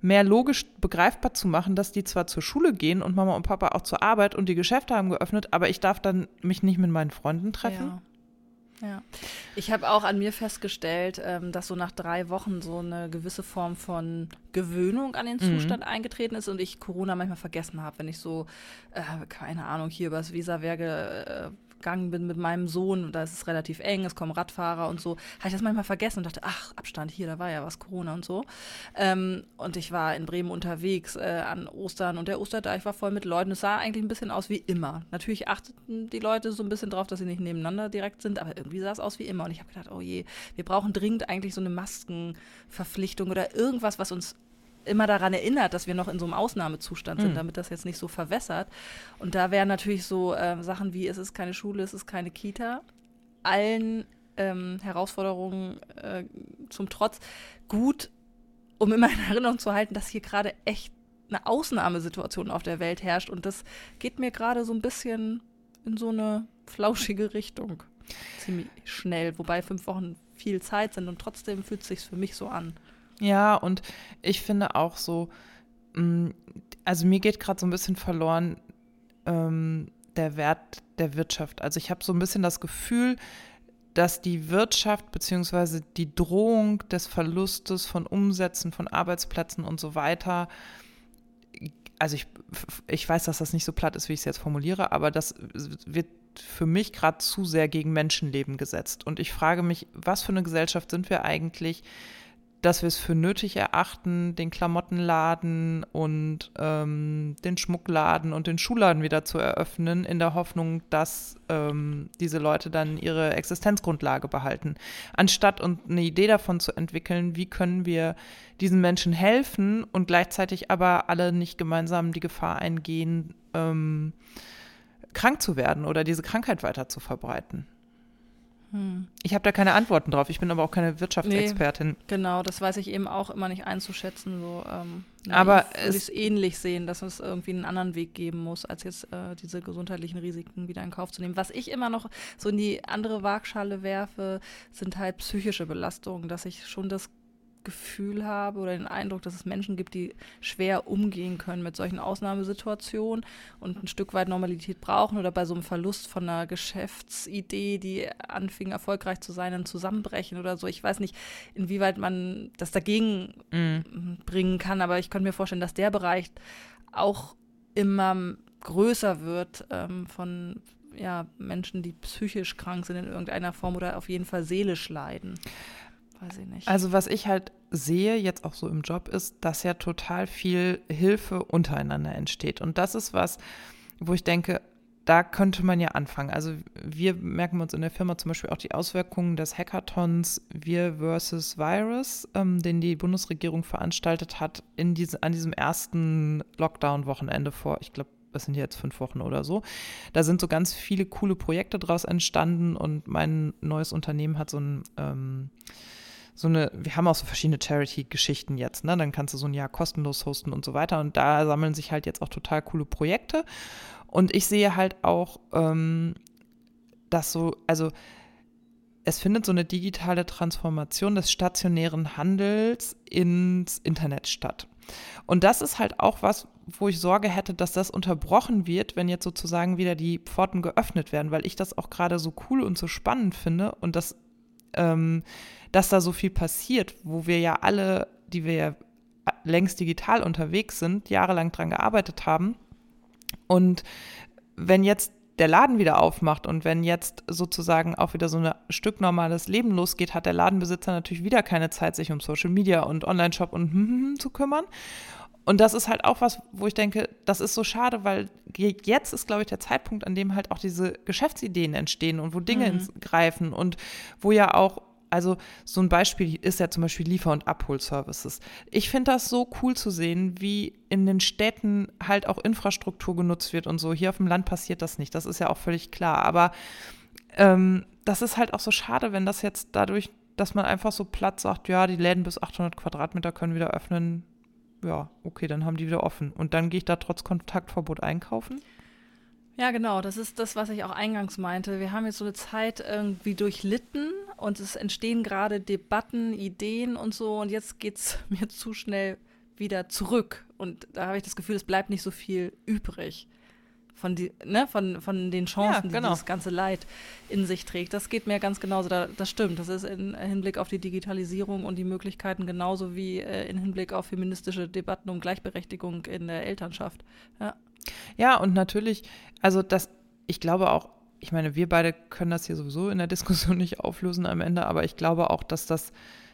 mehr logisch begreifbar zu machen, dass die zwar zur Schule gehen und Mama und Papa auch zur Arbeit und die Geschäfte haben geöffnet, aber ich darf dann mich nicht mit meinen Freunden treffen. Ja. Ja, ich habe auch an mir festgestellt, ähm, dass so nach drei Wochen so eine gewisse Form von Gewöhnung an den mhm. Zustand mhm. eingetreten ist und ich Corona manchmal vergessen habe, wenn ich so, äh, keine Ahnung, hier übers Weserwerge äh, gegangen bin mit meinem Sohn, da ist es relativ eng, es kommen Radfahrer und so, habe ich das manchmal vergessen und dachte, ach, Abstand, hier, da war ja was, Corona und so. Ähm, und ich war in Bremen unterwegs äh, an Ostern und der Osterdeich war voll mit Leuten. Es sah eigentlich ein bisschen aus wie immer. Natürlich achteten die Leute so ein bisschen drauf, dass sie nicht nebeneinander direkt sind, aber irgendwie sah es aus wie immer. Und ich habe gedacht, oh je, wir brauchen dringend eigentlich so eine Maskenverpflichtung oder irgendwas, was uns immer daran erinnert, dass wir noch in so einem Ausnahmezustand sind, mhm. damit das jetzt nicht so verwässert. Und da wären natürlich so äh, Sachen wie, es ist keine Schule, es ist keine Kita, allen ähm, Herausforderungen äh, zum Trotz gut, um immer in Erinnerung zu halten, dass hier gerade echt eine Ausnahmesituation auf der Welt herrscht. Und das geht mir gerade so ein bisschen in so eine flauschige Richtung. Ziemlich schnell, wobei fünf Wochen viel Zeit sind und trotzdem fühlt es sich für mich so an. Ja, und ich finde auch so, mm, also mir geht gerade so ein bisschen verloren ähm, der Wert der Wirtschaft. Also ich habe so ein bisschen das Gefühl, dass die Wirtschaft bzw. die Drohung des Verlustes von Umsätzen, von Arbeitsplätzen und so weiter, also ich, ich weiß, dass das nicht so platt ist, wie ich es jetzt formuliere, aber das wird für mich gerade zu sehr gegen Menschenleben gesetzt. Und ich frage mich, was für eine Gesellschaft sind wir eigentlich, dass wir es für nötig erachten, den Klamottenladen und ähm, den Schmuckladen und den Schuhladen wieder zu eröffnen, in der Hoffnung, dass ähm, diese Leute dann ihre Existenzgrundlage behalten. Anstatt uns eine Idee davon zu entwickeln, wie können wir diesen Menschen helfen und gleichzeitig aber alle nicht gemeinsam die Gefahr eingehen, ähm, krank zu werden oder diese Krankheit weiter zu verbreiten. Hm. Ich habe da keine Antworten drauf. Ich bin aber auch keine Wirtschaftsexpertin. Nee, genau, das weiß ich eben auch immer nicht einzuschätzen. So, ähm, aber es es ähnlich sehen, dass es irgendwie einen anderen Weg geben muss, als jetzt äh, diese gesundheitlichen Risiken wieder in Kauf zu nehmen. Was ich immer noch so in die andere Waagschale werfe, sind halt psychische Belastungen, dass ich schon das Gefühl habe oder den Eindruck, dass es Menschen gibt, die schwer umgehen können mit solchen Ausnahmesituationen und ein Stück weit Normalität brauchen oder bei so einem Verlust von einer Geschäftsidee, die anfing erfolgreich zu sein, dann zusammenbrechen oder so. Ich weiß nicht, inwieweit man das dagegen mm. bringen kann, aber ich könnte mir vorstellen, dass der Bereich auch immer größer wird ähm, von ja, Menschen, die psychisch krank sind in irgendeiner Form oder auf jeden Fall seelisch leiden. Weiß ich nicht. Also was ich halt sehe jetzt auch so im Job ist, dass ja total viel Hilfe untereinander entsteht. Und das ist was, wo ich denke, da könnte man ja anfangen. Also wir merken uns in der Firma zum Beispiel auch die Auswirkungen des Hackathons Wir versus Virus, ähm, den die Bundesregierung veranstaltet hat in diese, an diesem ersten Lockdown-Wochenende vor, ich glaube, das sind jetzt fünf Wochen oder so. Da sind so ganz viele coole Projekte draus entstanden und mein neues Unternehmen hat so ein ähm, so eine, wir haben auch so verschiedene Charity-Geschichten jetzt, ne? Dann kannst du so ein Jahr kostenlos hosten und so weiter. Und da sammeln sich halt jetzt auch total coole Projekte. Und ich sehe halt auch, ähm, dass so, also es findet so eine digitale Transformation des stationären Handels ins Internet statt. Und das ist halt auch was, wo ich Sorge hätte, dass das unterbrochen wird, wenn jetzt sozusagen wieder die Pforten geöffnet werden, weil ich das auch gerade so cool und so spannend finde und das ähm, dass da so viel passiert, wo wir ja alle, die wir ja längst digital unterwegs sind, jahrelang dran gearbeitet haben. Und wenn jetzt der Laden wieder aufmacht und wenn jetzt sozusagen auch wieder so ein Stück normales Leben losgeht, hat der Ladenbesitzer natürlich wieder keine Zeit, sich um Social Media und Online-Shop und hm, hm, hm zu kümmern. Und das ist halt auch was, wo ich denke, das ist so schade, weil jetzt ist, glaube ich, der Zeitpunkt, an dem halt auch diese Geschäftsideen entstehen und wo Dinge mhm. greifen und wo ja auch also so ein Beispiel ist ja zum Beispiel Liefer- und Abholservices. Ich finde das so cool zu sehen, wie in den Städten halt auch Infrastruktur genutzt wird und so. Hier auf dem Land passiert das nicht, das ist ja auch völlig klar. Aber ähm, das ist halt auch so schade, wenn das jetzt dadurch, dass man einfach so platt sagt, ja, die Läden bis 800 Quadratmeter können wieder öffnen. Ja, okay, dann haben die wieder offen. Und dann gehe ich da trotz Kontaktverbot einkaufen. Ja, genau, das ist das, was ich auch eingangs meinte. Wir haben jetzt so eine Zeit irgendwie durchlitten und es entstehen gerade Debatten, Ideen und so und jetzt geht es mir zu schnell wieder zurück und da habe ich das Gefühl, es bleibt nicht so viel übrig von, die, ne, von, von den Chancen, ja, genau. die das ganze Leid in sich trägt. Das geht mir ganz genauso, da, das stimmt. Das ist im Hinblick auf die Digitalisierung und die Möglichkeiten genauso wie äh, im Hinblick auf feministische Debatten um Gleichberechtigung in der Elternschaft. Ja. Ja, und natürlich, also das, ich glaube auch, ich meine, wir beide können das hier sowieso in der Diskussion nicht auflösen am Ende, aber ich glaube auch, dass das,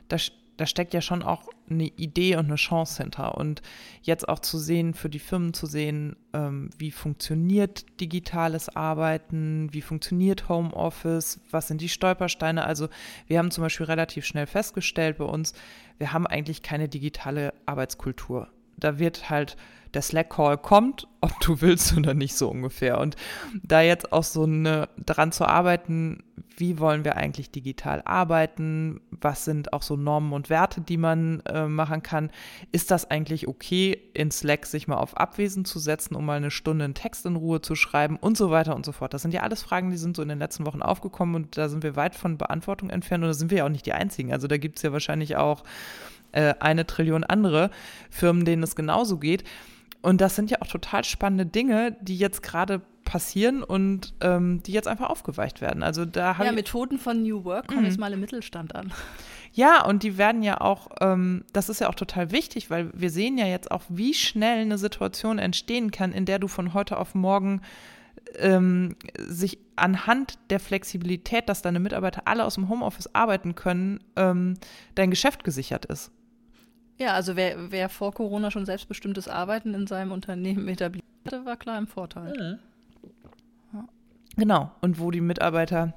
das da steckt ja schon auch eine Idee und eine Chance hinter. Und jetzt auch zu sehen, für die Firmen zu sehen, ähm, wie funktioniert digitales Arbeiten, wie funktioniert Homeoffice, was sind die Stolpersteine. Also wir haben zum Beispiel relativ schnell festgestellt bei uns, wir haben eigentlich keine digitale Arbeitskultur. Da wird halt der Slack-Call kommt, ob du willst oder nicht, so ungefähr. Und da jetzt auch so eine, daran zu arbeiten, wie wollen wir eigentlich digital arbeiten, was sind auch so Normen und Werte, die man äh, machen kann, ist das eigentlich okay, in Slack sich mal auf Abwesen zu setzen, um mal eine Stunde einen Text in Ruhe zu schreiben und so weiter und so fort. Das sind ja alles Fragen, die sind so in den letzten Wochen aufgekommen und da sind wir weit von Beantwortung entfernt und da sind wir ja auch nicht die Einzigen. Also da gibt es ja wahrscheinlich auch äh, eine Trillion andere Firmen, denen es genauso geht. Und das sind ja auch total spannende Dinge, die jetzt gerade passieren und ähm, die jetzt einfach aufgeweicht werden. Also da ja, Methoden von New Work kommen mhm. jetzt mal im Mittelstand an. Ja, und die werden ja auch, ähm, das ist ja auch total wichtig, weil wir sehen ja jetzt auch, wie schnell eine Situation entstehen kann, in der du von heute auf morgen ähm, sich anhand der Flexibilität, dass deine Mitarbeiter alle aus dem Homeoffice arbeiten können, ähm, dein Geschäft gesichert ist. Ja, also wer, wer vor Corona schon selbstbestimmtes Arbeiten in seinem Unternehmen etabliert hatte, war klar im Vorteil. Mhm. Ja. Genau. Und wo die Mitarbeiter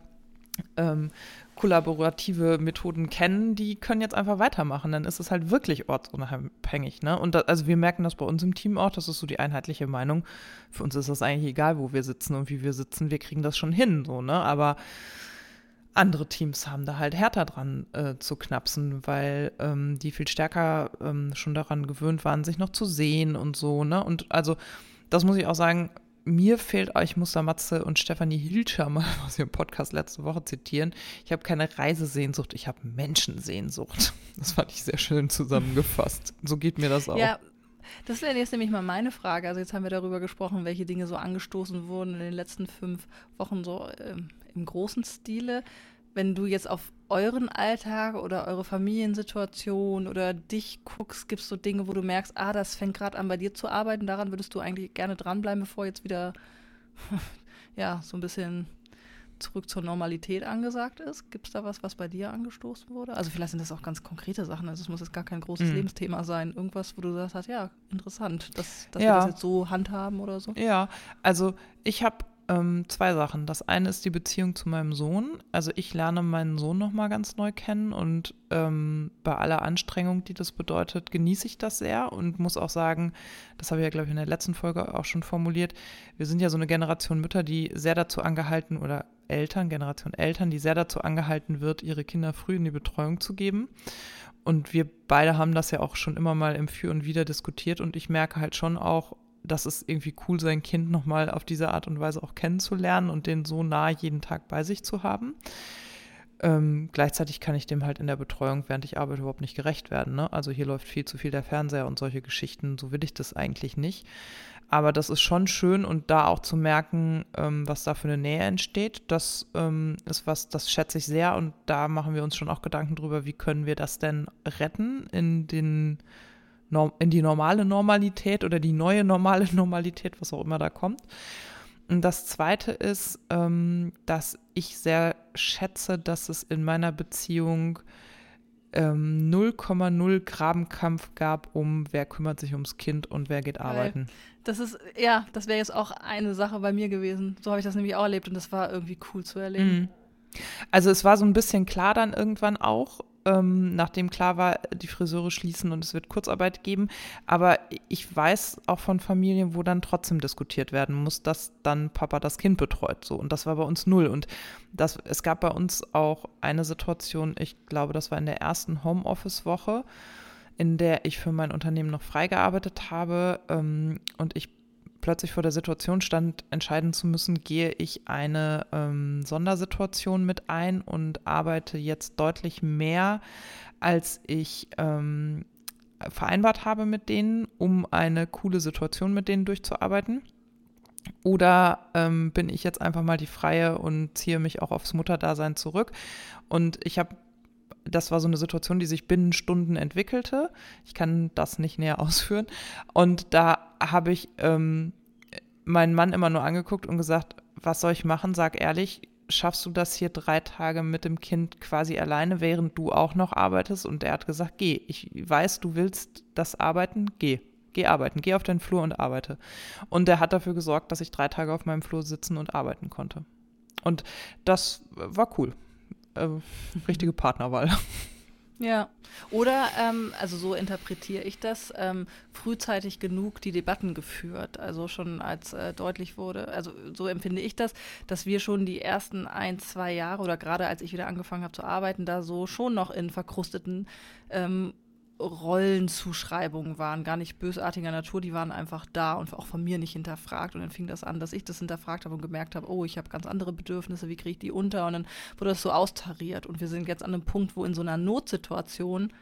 ähm, kollaborative Methoden kennen, die können jetzt einfach weitermachen. Dann ist es halt wirklich ortsunabhängig. Ne? Und da, also wir merken das bei uns im Team auch, das ist so die einheitliche Meinung. Für uns ist das eigentlich egal, wo wir sitzen und wie wir sitzen. Wir kriegen das schon hin, so, ne? Aber andere Teams haben da halt härter dran äh, zu knapsen, weil ähm, die viel stärker ähm, schon daran gewöhnt waren, sich noch zu sehen und so, ne? Und also, das muss ich auch sagen, mir fehlt, ich muss da Matze und Stefanie Hilscher mal aus ihrem Podcast letzte Woche zitieren. Ich habe keine Reisesehnsucht, ich habe Menschensehnsucht. Das fand ich sehr schön zusammengefasst. So geht mir das auch. Ja, das wäre jetzt nämlich mal meine Frage. Also jetzt haben wir darüber gesprochen, welche Dinge so angestoßen wurden in den letzten fünf Wochen so ähm, im großen Stile. Wenn du jetzt auf euren Alltag oder eure Familiensituation oder dich guckst, gibt es so Dinge, wo du merkst, ah, das fängt gerade an bei dir zu arbeiten, daran würdest du eigentlich gerne dranbleiben, bevor jetzt wieder ja, so ein bisschen zurück zur Normalität angesagt ist? Gibt es da was, was bei dir angestoßen wurde? Also vielleicht sind das auch ganz konkrete Sachen. Also es muss jetzt gar kein großes mhm. Lebensthema sein. Irgendwas, wo du sagst, ja, interessant, dass, dass ja. wir das jetzt so handhaben oder so. Ja, also ich habe ähm, zwei Sachen. Das eine ist die Beziehung zu meinem Sohn. Also ich lerne meinen Sohn noch mal ganz neu kennen und ähm, bei aller Anstrengung, die das bedeutet, genieße ich das sehr und muss auch sagen, das habe ich ja glaube ich in der letzten Folge auch schon formuliert. Wir sind ja so eine Generation Mütter, die sehr dazu angehalten oder Eltern, Generation Eltern, die sehr dazu angehalten wird, ihre Kinder früh in die Betreuung zu geben. Und wir beide haben das ja auch schon immer mal im Für und Wider diskutiert und ich merke halt schon auch, dass es irgendwie cool, sein Kind nochmal auf diese Art und Weise auch kennenzulernen und den so nah jeden Tag bei sich zu haben. Ähm, gleichzeitig kann ich dem halt in der Betreuung, während ich arbeite, überhaupt nicht gerecht werden. Ne? Also hier läuft viel zu viel der Fernseher und solche Geschichten. So will ich das eigentlich nicht. Aber das ist schon schön und da auch zu merken, ähm, was da für eine Nähe entsteht, das ähm, ist was, das schätze ich sehr und da machen wir uns schon auch Gedanken drüber, wie können wir das denn retten in den in die normale Normalität oder die neue normale Normalität, was auch immer da kommt. Und das Zweite ist, ähm, dass ich sehr schätze, dass es in meiner Beziehung 0,0 ähm, Grabenkampf gab um, wer kümmert sich ums Kind und wer geht arbeiten. Das ist, ja, das wäre jetzt auch eine Sache bei mir gewesen. So habe ich das nämlich auch erlebt und das war irgendwie cool zu erleben. Mhm. Also es war so ein bisschen klar dann irgendwann auch, ähm, nachdem klar war, die Friseure schließen und es wird Kurzarbeit geben. Aber ich weiß auch von Familien, wo dann trotzdem diskutiert werden muss, dass dann Papa das Kind betreut. So. Und das war bei uns null. Und das, es gab bei uns auch eine Situation, ich glaube, das war in der ersten Homeoffice-Woche, in der ich für mein Unternehmen noch freigearbeitet habe ähm, und ich plötzlich vor der Situation stand, entscheiden zu müssen, gehe ich eine ähm, Sondersituation mit ein und arbeite jetzt deutlich mehr, als ich ähm, vereinbart habe mit denen, um eine coole Situation mit denen durchzuarbeiten. Oder ähm, bin ich jetzt einfach mal die Freie und ziehe mich auch aufs Mutterdasein zurück? Und ich habe das war so eine Situation, die sich binnen Stunden entwickelte. Ich kann das nicht näher ausführen. Und da habe ich ähm, meinen Mann immer nur angeguckt und gesagt, was soll ich machen? Sag ehrlich, schaffst du das hier drei Tage mit dem Kind quasi alleine, während du auch noch arbeitest? Und er hat gesagt, geh. Ich weiß, du willst das arbeiten, geh. Geh arbeiten, geh auf deinen Flur und arbeite. Und er hat dafür gesorgt, dass ich drei Tage auf meinem Flur sitzen und arbeiten konnte. Und das war cool. Äh, richtige Partnerwahl. Ja, oder, ähm, also so interpretiere ich das, ähm, frühzeitig genug die Debatten geführt. Also schon als äh, deutlich wurde, also so empfinde ich das, dass wir schon die ersten ein, zwei Jahre oder gerade als ich wieder angefangen habe zu arbeiten, da so schon noch in verkrusteten ähm, Rollenzuschreibungen waren, gar nicht bösartiger Natur, die waren einfach da und auch von mir nicht hinterfragt. Und dann fing das an, dass ich das hinterfragt habe und gemerkt habe, oh, ich habe ganz andere Bedürfnisse, wie kriege ich die unter? Und dann wurde das so austariert. Und wir sind jetzt an einem Punkt, wo in so einer Notsituation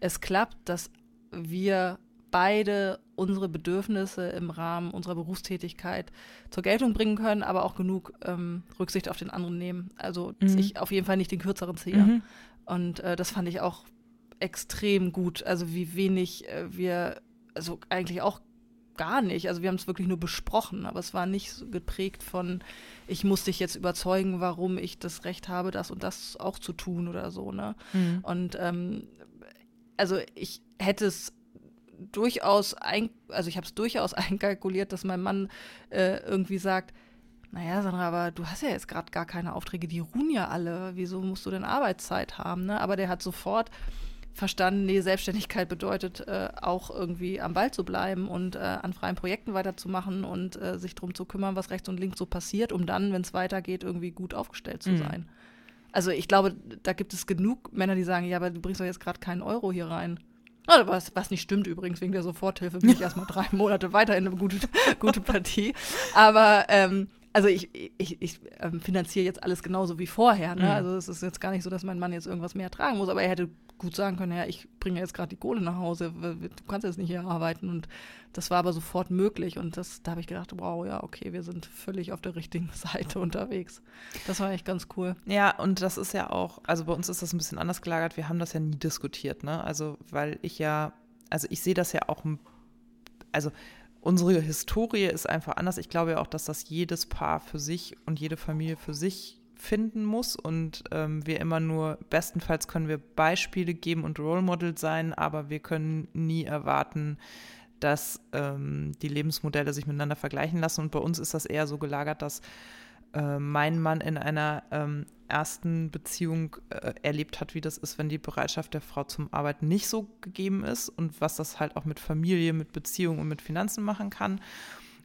es klappt, dass wir beide unsere Bedürfnisse im Rahmen unserer Berufstätigkeit zur Geltung bringen können, aber auch genug ähm, Rücksicht auf den anderen nehmen. Also dass mhm. ich auf jeden Fall nicht den kürzeren ziehe. Mhm. Und äh, das fand ich auch extrem gut. Also wie wenig äh, wir, also eigentlich auch gar nicht. Also wir haben es wirklich nur besprochen, aber es war nicht so geprägt von, ich muss dich jetzt überzeugen, warum ich das Recht habe, das und das auch zu tun oder so. Ne? Mhm. Und ähm, also ich hätte es durchaus, ein, also ich habe es durchaus einkalkuliert, dass mein Mann äh, irgendwie sagt, naja, Sandra, aber du hast ja jetzt gerade gar keine Aufträge, die ruhen ja alle. Wieso musst du denn Arbeitszeit haben? Ne? Aber der hat sofort verstanden, nee, Selbstständigkeit bedeutet äh, auch irgendwie am Ball zu bleiben und äh, an freien Projekten weiterzumachen und äh, sich darum zu kümmern, was rechts und links so passiert, um dann, wenn es weitergeht, irgendwie gut aufgestellt zu mhm. sein. Also ich glaube, da gibt es genug Männer, die sagen, ja, aber du bringst doch jetzt gerade keinen Euro hier rein. Also was, was nicht stimmt übrigens, wegen der Soforthilfe bin ich erstmal drei Monate weiter in eine gute, gute Partie. Aber ähm, also ich, ich, ich ähm, finanziere jetzt alles genauso wie vorher. Ne? Mhm. Also es ist jetzt gar nicht so, dass mein Mann jetzt irgendwas mehr tragen muss, aber er hätte gut sagen können, ja, ich bringe jetzt gerade die Kohle nach Hause, du kannst jetzt nicht hier arbeiten. Und das war aber sofort möglich. Und das, da habe ich gedacht, wow, ja, okay, wir sind völlig auf der richtigen Seite unterwegs. Das war echt ganz cool. Ja, und das ist ja auch, also bei uns ist das ein bisschen anders gelagert. Wir haben das ja nie diskutiert, ne? Also, weil ich ja, also ich sehe das ja auch, also unsere Historie ist einfach anders. Ich glaube ja auch, dass das jedes Paar für sich und jede Familie für sich finden muss und ähm, wir immer nur, bestenfalls können wir Beispiele geben und Role Model sein, aber wir können nie erwarten, dass ähm, die Lebensmodelle sich miteinander vergleichen lassen. Und bei uns ist das eher so gelagert, dass äh, mein Mann in einer ähm, ersten Beziehung äh, erlebt hat, wie das ist, wenn die Bereitschaft der Frau zum Arbeiten nicht so gegeben ist und was das halt auch mit Familie, mit Beziehung und mit Finanzen machen kann.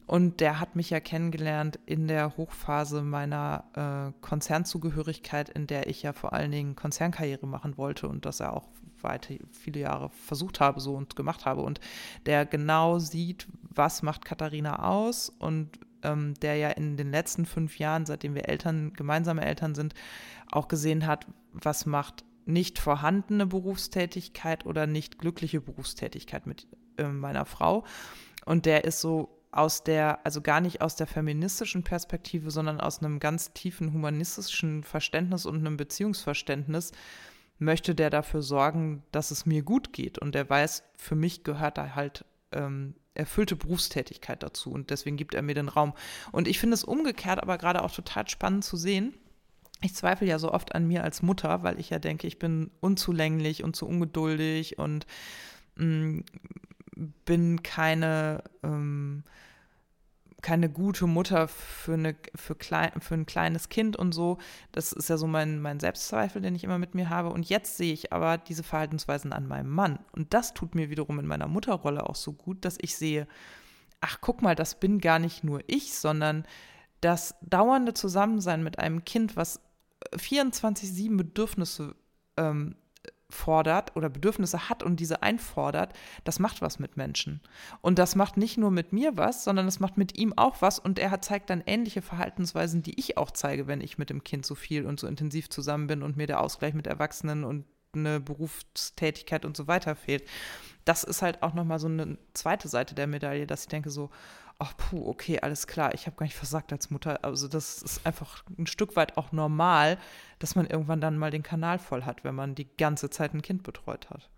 Und der hat mich ja kennengelernt in der Hochphase meiner äh, Konzernzugehörigkeit, in der ich ja vor allen Dingen Konzernkarriere machen wollte und das ja auch weit viele Jahre versucht habe so und gemacht habe. Und der genau sieht, was macht Katharina aus und ähm, der ja in den letzten fünf Jahren, seitdem wir Eltern, gemeinsame Eltern sind, auch gesehen hat, was macht nicht vorhandene Berufstätigkeit oder nicht glückliche Berufstätigkeit mit äh, meiner Frau. Und der ist so aus der, also gar nicht aus der feministischen Perspektive, sondern aus einem ganz tiefen humanistischen Verständnis und einem Beziehungsverständnis, möchte der dafür sorgen, dass es mir gut geht. Und der weiß, für mich gehört da halt ähm, erfüllte Berufstätigkeit dazu. Und deswegen gibt er mir den Raum. Und ich finde es umgekehrt aber gerade auch total spannend zu sehen. Ich zweifle ja so oft an mir als Mutter, weil ich ja denke, ich bin unzulänglich und zu ungeduldig und mh, mm, bin keine, ähm, keine gute Mutter für, eine, für, klein, für ein kleines Kind und so. Das ist ja so mein, mein Selbstzweifel, den ich immer mit mir habe. Und jetzt sehe ich aber diese Verhaltensweisen an meinem Mann. Und das tut mir wiederum in meiner Mutterrolle auch so gut, dass ich sehe, ach guck mal, das bin gar nicht nur ich, sondern das dauernde Zusammensein mit einem Kind, was 24-7 Bedürfnisse ähm, fordert oder Bedürfnisse hat und diese einfordert, das macht was mit Menschen. Und das macht nicht nur mit mir was, sondern es macht mit ihm auch was und er hat, zeigt dann ähnliche Verhaltensweisen, die ich auch zeige, wenn ich mit dem Kind so viel und so intensiv zusammen bin und mir der Ausgleich mit Erwachsenen und eine Berufstätigkeit und so weiter fehlt. Das ist halt auch nochmal so eine zweite Seite der Medaille, dass ich denke so, ach puh, okay, alles klar, ich habe gar nicht versagt als Mutter. Also das ist einfach ein Stück weit auch normal, dass man irgendwann dann mal den Kanal voll hat, wenn man die ganze Zeit ein Kind betreut hat.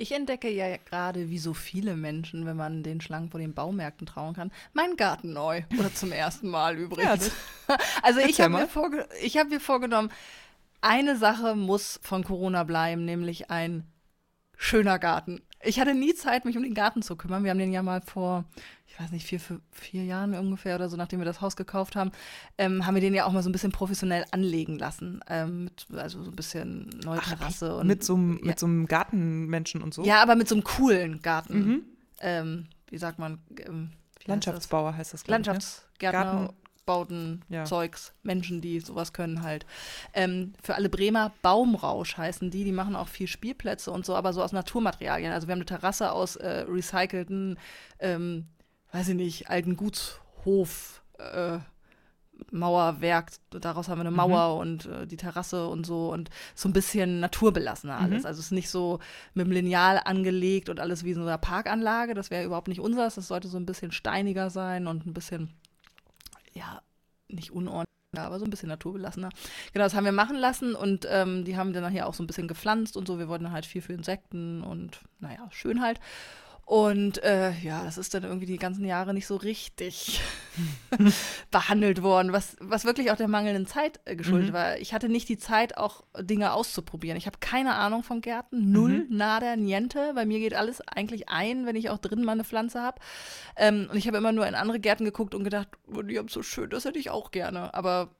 Ich entdecke ja gerade, wie so viele Menschen, wenn man den Schlangen vor den Baumärkten trauen kann, meinen Garten neu. Oder zum ersten Mal übrigens. also ich habe mir, vorge ich hab mir vorgenommen, eine Sache muss von Corona bleiben, nämlich ein schöner Garten. Ich hatte nie Zeit, mich um den Garten zu kümmern. Wir haben den ja mal vor, ich weiß nicht, vier, vier, vier Jahren ungefähr oder so, nachdem wir das Haus gekauft haben, ähm, haben wir den ja auch mal so ein bisschen professionell anlegen lassen. Ähm, mit, also so ein bisschen neue Terrasse. und mit so einem ja, mit so einem Gartenmenschen und so. ja, aber mit so einem coolen Garten. Mhm. Ähm, wie sagt man? Ähm? Landschaftsbauer heißt das, glaub ich, ne? Landschaftsgärtner, Garten- Bauten, Ja. Zeugs, Menschen, die sowas können halt. Ähm, für alle Bremer Baumrausch heißen die, die machen auch viel Spielplätze und so, aber so aus Naturmaterialien. Also wir haben eine Terrasse aus äh, recycelten, ähm, weiß ich nicht, alten Gutshof. Äh, Mauerwerk, daraus haben wir eine Mauer und äh, die Terrasse und so und so ein bisschen naturbelassener alles. Also es ist nicht so mit dem Lineal angelegt und alles wie in so einer Parkanlage, das wäre überhaupt nicht unseres, das sollte so ein bisschen steiniger sein und ein bisschen, ja, nicht unordentlich, aber so ein bisschen naturbelassener. Genau, das haben wir machen lassen und ähm, die haben dann nachher auch so ein bisschen gepflanzt und so. Wir wollten halt viel für Insekten und naja, schön halt. Und äh, ja, das ist dann irgendwie die ganzen Jahre nicht so richtig behandelt worden, was, was wirklich auch der mangelnden Zeit äh, geschuldet Mhm. war. Ich hatte nicht die Zeit, auch Dinge auszuprobieren. Ich habe keine Ahnung von Gärten, null, Mhm. nada, niente. Bei mir geht alles eigentlich ein, wenn ich auch drin mal eine Pflanze habe. Ähm, und ich habe immer nur in andere Gärten geguckt und gedacht, oh, die haben so schön, das hätte ich auch gerne. Aber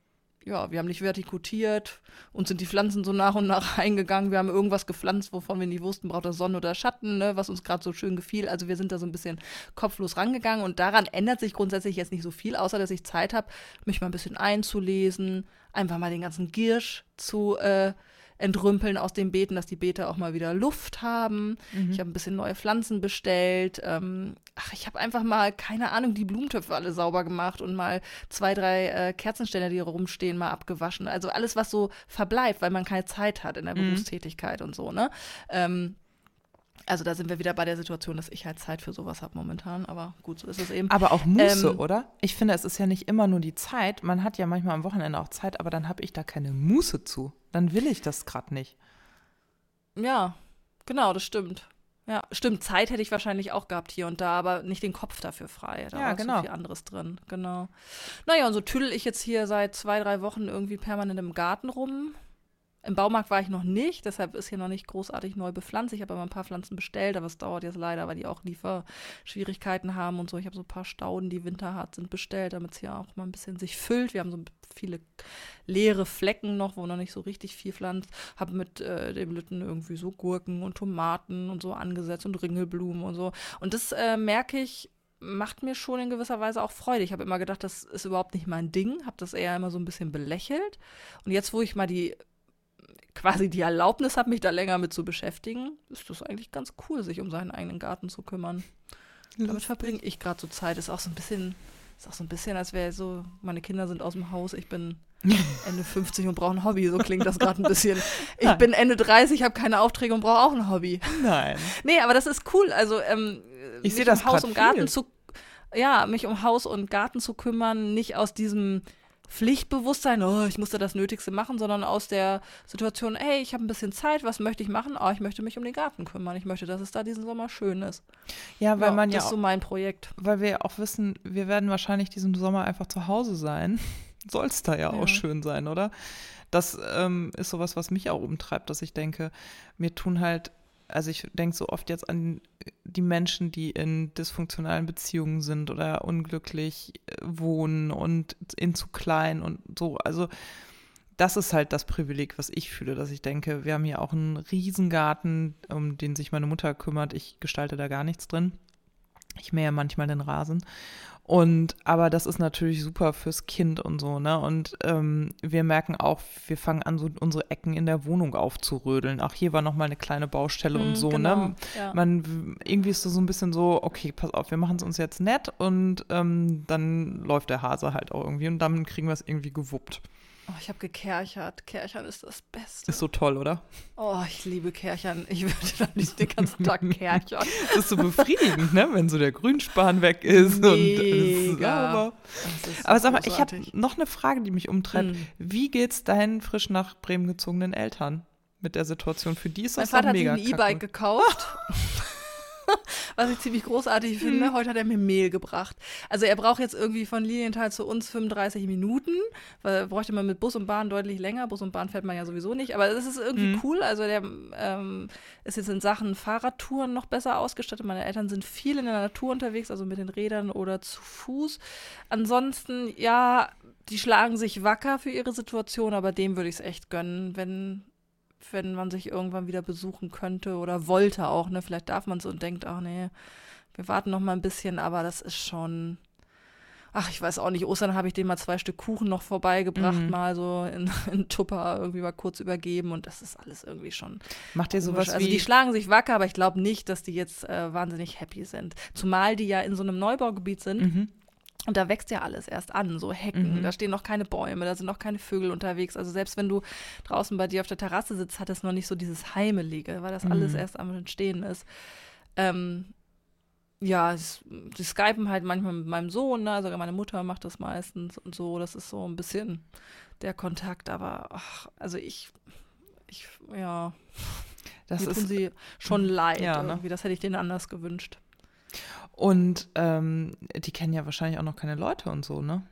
ja, wir haben nicht vertikutiert und sind die Pflanzen so nach und nach eingegangen. Wir haben irgendwas gepflanzt, wovon wir nicht wussten, braucht das Sonne oder Schatten, ne, was uns gerade so schön gefiel. Also wir sind da so ein bisschen kopflos rangegangen und daran ändert sich grundsätzlich jetzt nicht so viel, außer dass ich Zeit habe, mich mal ein bisschen einzulesen, einfach mal den ganzen Giersch zu äh, entrümpeln aus den Beeten, dass die Beete auch mal wieder Luft haben. Mhm. Ich habe ein bisschen neue Pflanzen bestellt. Ähm, ach, ich habe einfach mal, keine Ahnung, die Blumentöpfe alle sauber gemacht und mal zwei, drei äh, Kerzenständer, die hier rumstehen, mal abgewaschen. Also alles, was so verbleibt, weil man keine Zeit hat in der Mhm. Berufstätigkeit und so, ne? Ähm, also da sind wir wieder bei der Situation, dass ich halt Zeit für sowas habe momentan. Aber gut, so ist es eben. Aber auch Muße, Ähm, oder? Ich finde, es ist ja nicht immer nur die Zeit. Man hat ja manchmal am Wochenende auch Zeit, aber dann habe ich da keine Muße zu. Dann will ich das gerade nicht. Ja, genau, das stimmt. Ja, stimmt. Zeit hätte ich wahrscheinlich auch gehabt hier und da, aber nicht den Kopf dafür frei. Da Ja, war genau. so viel anderes drin. Genau. Naja, und so tüdel ich jetzt hier seit zwei, drei Wochen irgendwie permanent im Garten rum. Im Baumarkt war ich noch nicht, deshalb ist hier noch nicht großartig neu bepflanzt. Ich habe aber ein paar Pflanzen bestellt, aber es dauert jetzt leider, weil die auch Lieferschwierigkeiten haben und so. Ich habe so ein paar Stauden, die winterhart sind, bestellt, damit es hier auch mal ein bisschen sich füllt. Wir haben so viele leere Flecken noch, wo noch nicht so richtig viel pflanzt. Habe mit äh, dem Lütten irgendwie so Gurken und Tomaten und so angesetzt und Ringelblumen und so. Und das äh, merke ich, macht mir schon in gewisser Weise auch Freude. Ich habe immer gedacht, das ist überhaupt nicht mein Ding, habe das eher immer so ein bisschen belächelt. Und jetzt, wo ich mal die quasi die Erlaubnis habe, mich da länger mit zu beschäftigen, ist das eigentlich ganz cool, sich um seinen eigenen Garten zu kümmern. Damit verbringe ich gerade so Zeit. Ist auch so ein bisschen, ist auch so ein bisschen, als wäre so, meine Kinder sind aus dem Haus, ich bin Ende 50 und brauche ein Hobby. So klingt das gerade ein bisschen. Ich Nein. bin Ende 30, habe keine Aufträge und brauche auch ein Hobby. Nein. Nee, aber das ist cool. Also ähm, Ich mich sehe das um Haus und Garten viel. zu ja, mich um Haus und Garten zu kümmern, nicht aus diesem Pflichtbewusstsein, oh, ich musste das Nötigste machen, sondern aus der Situation, hey, ich habe ein bisschen Zeit, was möchte ich machen? Oh, ich möchte mich um den Garten kümmern. Ich möchte, dass es da diesen Sommer schön ist. Ja, weil man ja das ist so mein Projekt. weil wir ja auch wissen, wir werden wahrscheinlich diesen Sommer einfach zu Hause sein. Soll es da ja, Ja. auch schön sein, oder? Das ähm, ist sowas, was mich auch umtreibt, dass ich denke, mir tun halt, also ich denke so oft jetzt an die Menschen, die in dysfunktionalen Beziehungen sind oder unglücklich äh, wohnen und in zu klein und so. Also das ist halt das Privileg, was ich fühle, dass ich denke, wir haben hier auch einen Riesengarten, um den sich meine Mutter kümmert. Ich gestalte da gar nichts drin. Ich mähe manchmal den Rasen. Und aber das ist natürlich super fürs Kind und so, ne? Und ähm, wir merken auch, wir fangen an, so unsere Ecken in der Wohnung aufzurödeln. Auch hier war nochmal eine kleine Baustelle und Hm, so, genau, ne? ja. Man irgendwie ist das so ein bisschen so, okay, pass auf, wir machen es uns jetzt nett und ähm, dann läuft der Hase halt auch irgendwie und dann kriegen wir es irgendwie gewuppt. Oh, ich habe gekerchert. Kerchern ist das Beste. Ist so toll, oder? Oh, ich liebe Kerchern. Ich würde am liebsten den ganzen Tag kerchern. Das ist so befriedigend, ne? Wenn so der Grünspan weg ist und alles ist Mega. sauber. Das ist Aber sag mal, ich habe noch eine Frage, die mich umtreibt. Hm. Wie geht's deinen frisch nach Bremen gezogenen Eltern mit der Situation? Für die ist Mein das doch Vater hat sich mega ein. E-Bike gekauft. was ich ziemlich großartig finde. Mhm. Heute hat er mir Mehl gebracht. Also er braucht jetzt irgendwie von Lilienthal zu uns 35 Minuten, weil bräuchte man mit Bus und Bahn deutlich länger. Bus und Bahn fährt man ja sowieso nicht, aber das ist irgendwie mhm. cool. Also der ähm, ist jetzt in Sachen Fahrradtouren noch besser ausgestattet. Meine Eltern sind viel in der Natur unterwegs, also mit den Rädern oder zu Fuß. Ansonsten, ja, die schlagen sich wacker für ihre Situation, aber dem würde ich es echt gönnen, wenn wenn man sich irgendwann wieder besuchen könnte oder wollte auch, ne? Vielleicht darf man so und denkt, ach nee, wir warten noch mal ein bisschen, aber das ist schon. Ach, ich weiß auch nicht. Ostern habe ich dem mal zwei Stück Kuchen noch vorbeigebracht, mhm. mal so in, in Tupper irgendwie mal kurz übergeben und das ist alles irgendwie schon. Macht ihr sowas Also die schlagen sich wacker, aber ich glaube nicht, dass die jetzt äh, wahnsinnig happy sind. Zumal die ja in so einem Neubaugebiet sind. Mhm. Und da wächst ja alles erst an, so Hecken. Mhm. Da stehen noch keine Bäume, da sind noch keine Vögel unterwegs. Also selbst wenn du draußen bei dir auf der Terrasse sitzt, hat es noch nicht so dieses Heimelige, weil das mhm. alles erst am Entstehen ist. Ähm, ja, die skypen halt manchmal mit meinem Sohn, ne? sogar meine Mutter macht das meistens und so. Das ist so ein bisschen der Kontakt, aber ach, also ich, ich, ja, das mir ist, tun sie schon leid ja, ne? irgendwie. Das hätte ich denen anders gewünscht. Und ähm, die kennen ja wahrscheinlich auch noch keine Leute und so, ne?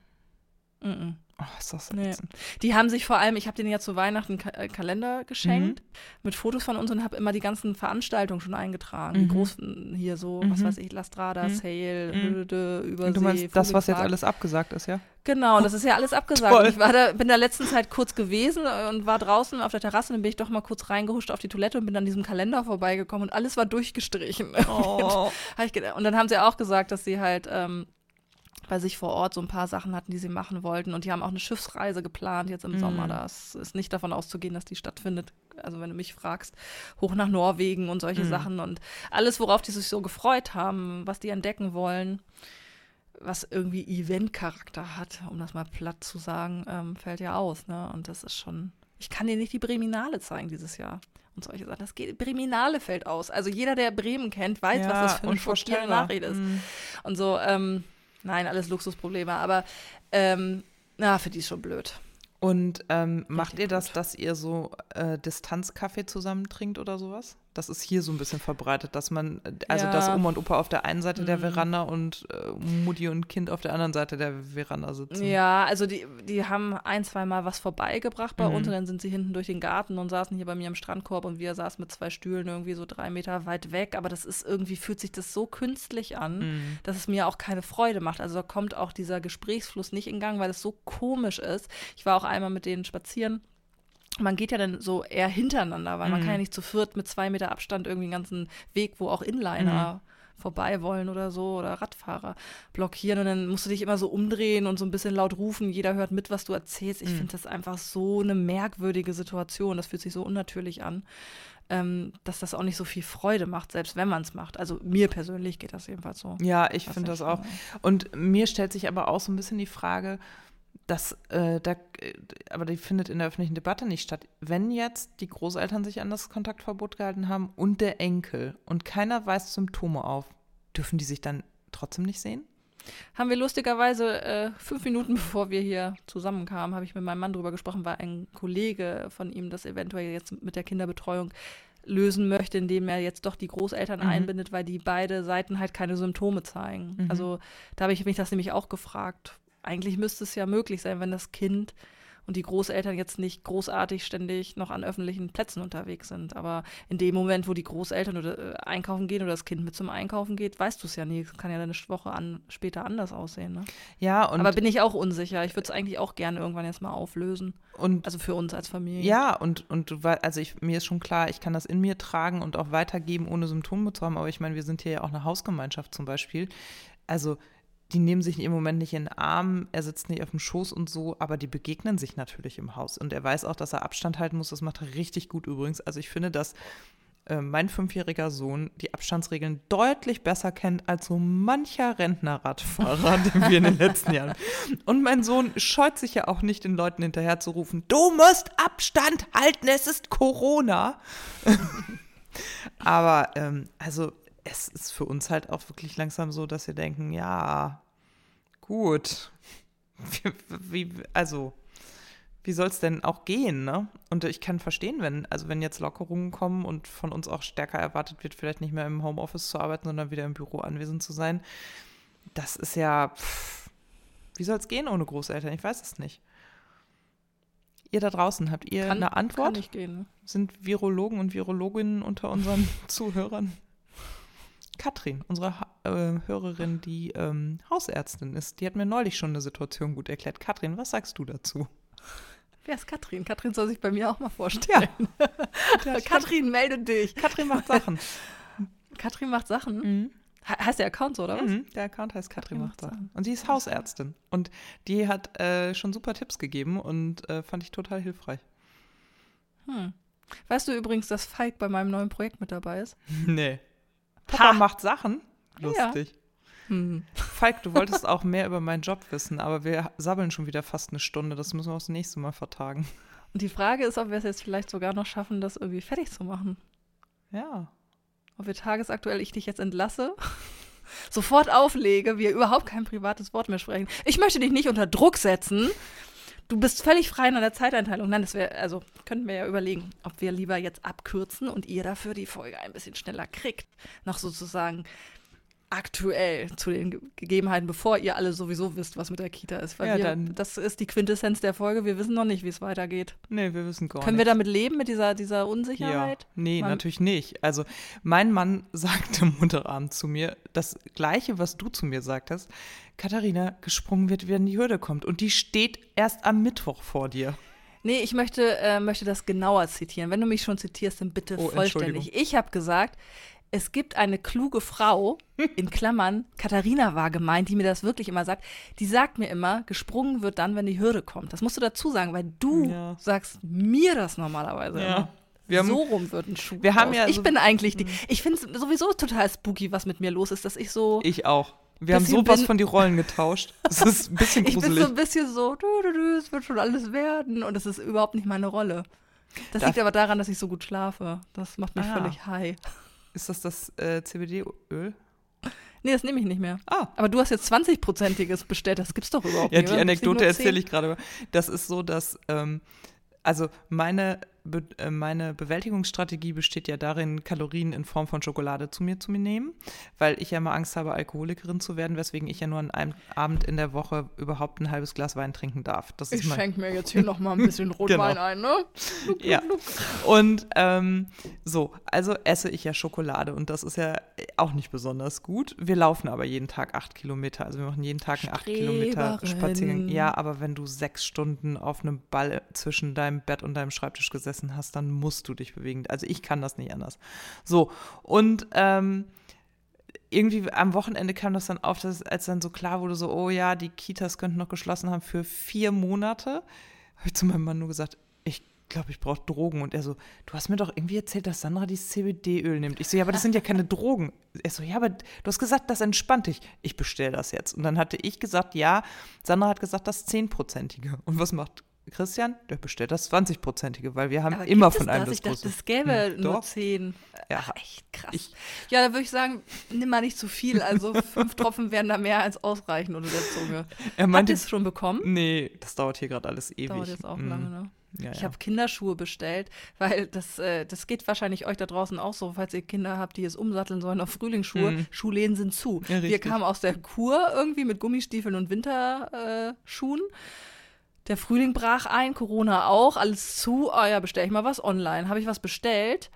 Mm, -mm. Oh, ist das nee. Die haben sich vor allem, ich habe denen ja zu Weihnachten einen äh, Kalender geschenkt mhm. mit Fotos von uns und habe immer die ganzen Veranstaltungen schon eingetragen. Mhm. Die großen hier so, mhm. was weiß ich, Lastrada, mhm. Sale, Hülde, mhm. Übersee. Und du meinst das, was jetzt alles abgesagt ist, ja? Genau, das ist ja alles abgesagt. Ich war da, bin da letzten Zeit kurz gewesen und war draußen auf der Terrasse und dann bin ich doch mal kurz reingehuscht auf die Toilette und bin an diesem Kalender vorbeigekommen und alles war durchgestrichen. Oh. und dann haben sie auch gesagt, dass sie halt ähm, bei sich vor Ort so ein paar Sachen hatten, die sie machen wollten. Und die haben auch eine Schiffsreise geplant jetzt im mhm. Sommer. Das ist nicht davon auszugehen, dass die stattfindet. Also wenn du mich fragst, hoch nach Norwegen und solche mhm. Sachen und alles, worauf die sich so gefreut haben, was die entdecken wollen, was irgendwie Event-Charakter hat, um das mal platt zu sagen, ähm, fällt ja aus. Ne? Und das ist schon. Ich kann dir nicht die Breminale zeigen dieses Jahr und solche Sachen. Das geht, Breminale fällt aus. Also jeder, der Bremen kennt, weiß, ja, was das für eine Nachricht ist. Mhm. Und so, ähm, Nein, alles Luxusprobleme, aber ähm, na, für die ist schon blöd. Und ähm, macht ihr das, dass ihr so äh, Distanzkaffee zusammen trinkt oder sowas? Das ist hier so ein bisschen verbreitet, dass man, also ja. dass Oma und Opa auf der einen Seite mhm. der Veranda und äh, Mutti und Kind auf der anderen Seite der Veranda sitzen. Ja, also die, die haben ein, zwei Mal was vorbeigebracht bei mhm. uns und dann sind sie hinten durch den Garten und saßen hier bei mir am Strandkorb und wir saßen mit zwei Stühlen irgendwie so drei Meter weit weg. Aber das ist irgendwie, fühlt sich das so künstlich an, mhm. dass es mir auch keine Freude macht. Also da kommt auch dieser Gesprächsfluss nicht in Gang, weil es so komisch ist. Ich war auch einmal mit denen spazieren man geht ja dann so eher hintereinander, weil mhm. man kann ja nicht zu viert mit zwei Meter Abstand irgendwie einen ganzen Weg, wo auch Inliner mhm. vorbei wollen oder so oder Radfahrer blockieren und dann musst du dich immer so umdrehen und so ein bisschen laut rufen, jeder hört mit, was du erzählst. Ich mhm. finde das einfach so eine merkwürdige Situation, das fühlt sich so unnatürlich an. Ähm, dass das auch nicht so viel Freude macht, selbst wenn man es macht. Also mir persönlich geht das jedenfalls so. Ja, ich finde das auch. Und mir stellt sich aber auch so ein bisschen die Frage, das, äh, da, äh, aber die findet in der öffentlichen Debatte nicht statt. Wenn jetzt die Großeltern sich an das Kontaktverbot gehalten haben und der Enkel und keiner weist Symptome auf, dürfen die sich dann trotzdem nicht sehen? Haben wir lustigerweise äh, fünf Minuten bevor wir hier zusammenkamen, habe ich mit meinem Mann drüber gesprochen, weil ein Kollege von ihm das eventuell jetzt mit der Kinderbetreuung lösen möchte, indem er jetzt doch die Großeltern mhm. einbindet, weil die beide Seiten halt keine Symptome zeigen. Mhm. Also da habe ich mich das nämlich auch gefragt, eigentlich müsste es ja möglich sein, wenn das Kind und die Großeltern jetzt nicht großartig ständig noch an öffentlichen Plätzen unterwegs sind. Aber in dem Moment, wo die Großeltern oder äh, einkaufen gehen oder das Kind mit zum Einkaufen geht, weißt du es ja nie. Es kann ja eine Woche an, später anders aussehen. Ne? Ja, und aber bin ich auch unsicher. Ich würde es eigentlich auch gerne irgendwann jetzt mal auflösen. Und also für uns als Familie. Ja, und, und du also ich, mir ist schon klar, ich kann das in mir tragen und auch weitergeben, ohne Symptome zu haben. Aber ich meine, wir sind hier ja auch eine Hausgemeinschaft zum Beispiel. Also die nehmen sich im Moment nicht in den Arm, er sitzt nicht auf dem Schoß und so, aber die begegnen sich natürlich im Haus. Und er weiß auch, dass er Abstand halten muss. Das macht er richtig gut übrigens. Also ich finde, dass äh, mein fünfjähriger Sohn die Abstandsregeln deutlich besser kennt als so mancher Rentnerradfahrer, den wir in den letzten Jahren. Und mein Sohn scheut sich ja auch nicht, den Leuten hinterher zu rufen, du musst Abstand halten, es ist Corona. aber ähm, also es ist für uns halt auch wirklich langsam so, dass wir denken, ja, gut. Wie, also, wie soll es denn auch gehen, ne? Und ich kann verstehen, wenn, also wenn jetzt Lockerungen kommen und von uns auch stärker erwartet wird, vielleicht nicht mehr im Homeoffice zu arbeiten, sondern wieder im Büro anwesend zu sein. Das ist ja, pff, wie soll es gehen ohne Großeltern? Ich weiß es nicht. Ihr da draußen, habt ihr Kann- eine Antwort? Kann nicht gehen. ne? Sind Virologen und Virologinnen unter unseren Zuhörern? Katrin, unsere ha äh, Hörerin, die ähm, Hausärztin ist, die hat mir neulich schon eine Situation gut erklärt. Katrin, was sagst du dazu? Wer ist Katrin? Katrin soll sich bei mir auch mal vorstellen. Katrin, melde dich. Katrin macht Sachen. Katrin macht Sachen. Mhm. He- Heißt der Account so, oder was? Mhm, der Account heißt Katrin Katrin macht macht Sachen. Sachen. Und sie ist Hausärztin. Und die hat äh, schon super Tipps gegeben und äh, fand ich total hilfreich. Hm. Weißt du übrigens, dass Falk bei meinem neuen Projekt mit dabei ist? Nee. Papa Ha. macht Sachen? Ja. Lustig. Hm. Falk, du wolltest auch mehr über meinen Job wissen, aber wir sabbeln schon wieder fast eine Stunde. Das müssen wir aufs nächste Mal vertagen. Und die Frage ist, ob wir es jetzt vielleicht sogar noch schaffen, das irgendwie fertig zu machen. Ja. Ob wir tagesaktuell ich dich jetzt entlasse, sofort auflege, wir überhaupt kein privates Wort mehr sprechen. Ich möchte dich nicht unter Druck setzen. Du bist völlig frei in der Zeiteinteilung. Nein, das wäre, also könnten wir ja überlegen, ob wir lieber jetzt abkürzen und ihr dafür die Folge ein bisschen schneller kriegt. Noch sozusagen aktuell zu den Ge Gegebenheiten, bevor ihr alle sowieso wisst, was mit der Kita ist. Weil Ja, wir, dann- das ist die Quintessenz der Folge. Wir wissen noch nicht, wie es weitergeht. Nee, wir wissen gar Können wir nicht. damit leben, mit dieser, dieser Unsicherheit? Ja, nee, Man- natürlich nicht. Also mein Mann sagte Montagabend zu mir das Gleiche, was du zu mir sagtest. Katharina, gesprungen wird, wenn die Hürde kommt. Und die steht erst am Mittwoch vor dir. Nee, ich möchte, äh, möchte das genauer zitieren. Wenn du mich schon zitierst, dann bitte Oh, vollständig. Ich habe gesagt, es gibt eine kluge Frau, in Klammern, Katharina war gemeint, die mir das wirklich immer sagt. Die sagt mir immer, gesprungen wird dann, wenn die Hürde kommt. Das musst du dazu sagen, weil du Ja. sagst mir das normalerweise Ja. immer. Wir haben- so rum wird ein Schuh. wir haben ja ich so- bin eigentlich die. Ich finde es sowieso total spooky, was mit mir los ist, dass ich so. Ich auch. Wir haben sowas bin- von die Rollen getauscht. Es ist ein bisschen Ich bin gruselig. so ein bisschen so, du, du, du, es wird schon alles werden. Und es ist überhaupt nicht meine Rolle. Das Darf- liegt aber daran, dass ich so gut schlafe. Das macht mich Ah. völlig high. Ist das das äh, CBD-Öl? Nee, das nehme ich nicht mehr. Ah, Aber du hast jetzt 20-prozentiges bestellt. Das gibt's doch überhaupt Ja, nicht. die oder? Anekdote erzähle ich gerade. Das ist so, dass, ähm, also meine, Be äh, meine Bewältigungsstrategie besteht ja darin, Kalorien in Form von Schokolade zu mir zu mir nehmen, weil ich ja immer Angst habe, Alkoholikerin zu werden, weswegen ich ja nur an einem Abend in der Woche überhaupt ein halbes Glas Wein trinken darf. Das 10. ist Ich schenke mir jetzt hier noch mal ein bisschen Rotwein Genau. ein, ne? ja. Und ähm, so, also esse ich ja Schokolade und das ist ja auch nicht besonders gut. Wir laufen aber jeden Tag acht Kilometer. Also wir machen jeden Tag einen acht Kilometer. Spaziergang. Ja, aber wenn du sechs Stunden auf einem Ball zwischen deinem Bett und deinem Schreibtisch gesessen hast, dann musst du dich bewegen. Also ich kann das nicht anders. So, und ähm, irgendwie am Wochenende kam das dann auf, dass, als dann so klar wurde, so, oh ja, die Kitas könnten noch geschlossen haben für vier Monate, habe ich zu meinem Mann nur gesagt, ich glaube, ich brauche Drogen. Und er so, du hast mir doch irgendwie erzählt, dass Sandra dieses CBD-Öl nimmt. Ich so, ja, aber das sind ja keine Drogen. Er so, ja, aber du hast gesagt, das entspannt dich. Ich bestelle das jetzt. Und dann hatte ich gesagt, ja, Sandra hat gesagt, das 10-prozentige. Und was macht Christian? Der bestellt das 20-prozentige, weil wir haben Aber immer von einem das? Ich das dachte, Größte. es gäbe Hm, nur doch. 10. Ja. Ach, echt krass. Ich- ja, da würde ich sagen, nimm mal nicht zu viel. Also fünf Tropfen werden da mehr als ausreichen unter der Zunge. Er meinte, ihr es schon bekommen? nee, das dauert hier gerade alles ewig. Dauert jetzt auch Mm, lange, ne? Ja, Ich ja. habe Kinderschuhe bestellt, weil das, äh, das geht wahrscheinlich euch da draußen auch so, falls ihr Kinder habt, die es umsatteln sollen auf Frühlingsschuhe. Mhm. Schuhläden sind zu. Ja, Wir kamen aus der Kur irgendwie mit Gummistiefeln und Winterschuhen. Äh. Der Frühling brach ein, Corona auch, alles zu. Oh ja, bestelle ich mal was online. Habe ich was bestellt?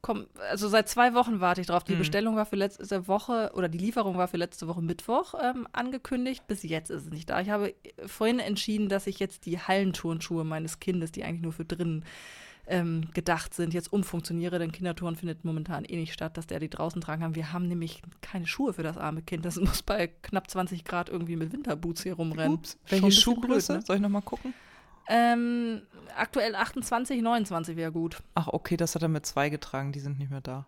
Komm, also seit zwei Wochen warte ich drauf. Die Mhm. Bestellung war für letzte Woche oder die Lieferung war für letzte Woche Mittwoch ähm, angekündigt. Bis jetzt ist es nicht da. Ich habe vorhin entschieden, dass ich jetzt die Hallenturnschuhe meines Kindes, die eigentlich nur für drinnen ähm, gedacht sind, jetzt umfunktioniere, denn Kindertouren findet momentan eh nicht statt, dass der die draußen tragen kann. Wir haben nämlich keine Schuhe für das arme Kind. Das muss bei knapp 20 Grad irgendwie mit Winterboots hier rumrennen. Ups, welche Schuhgröße? blöd, ne? Soll ich nochmal gucken? Ähm, aktuell 28, 29 wäre gut. Ach, okay, das hat er mit zwei getragen, die sind nicht mehr da.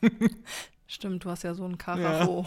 Stimmt, du hast ja so einen Karacho.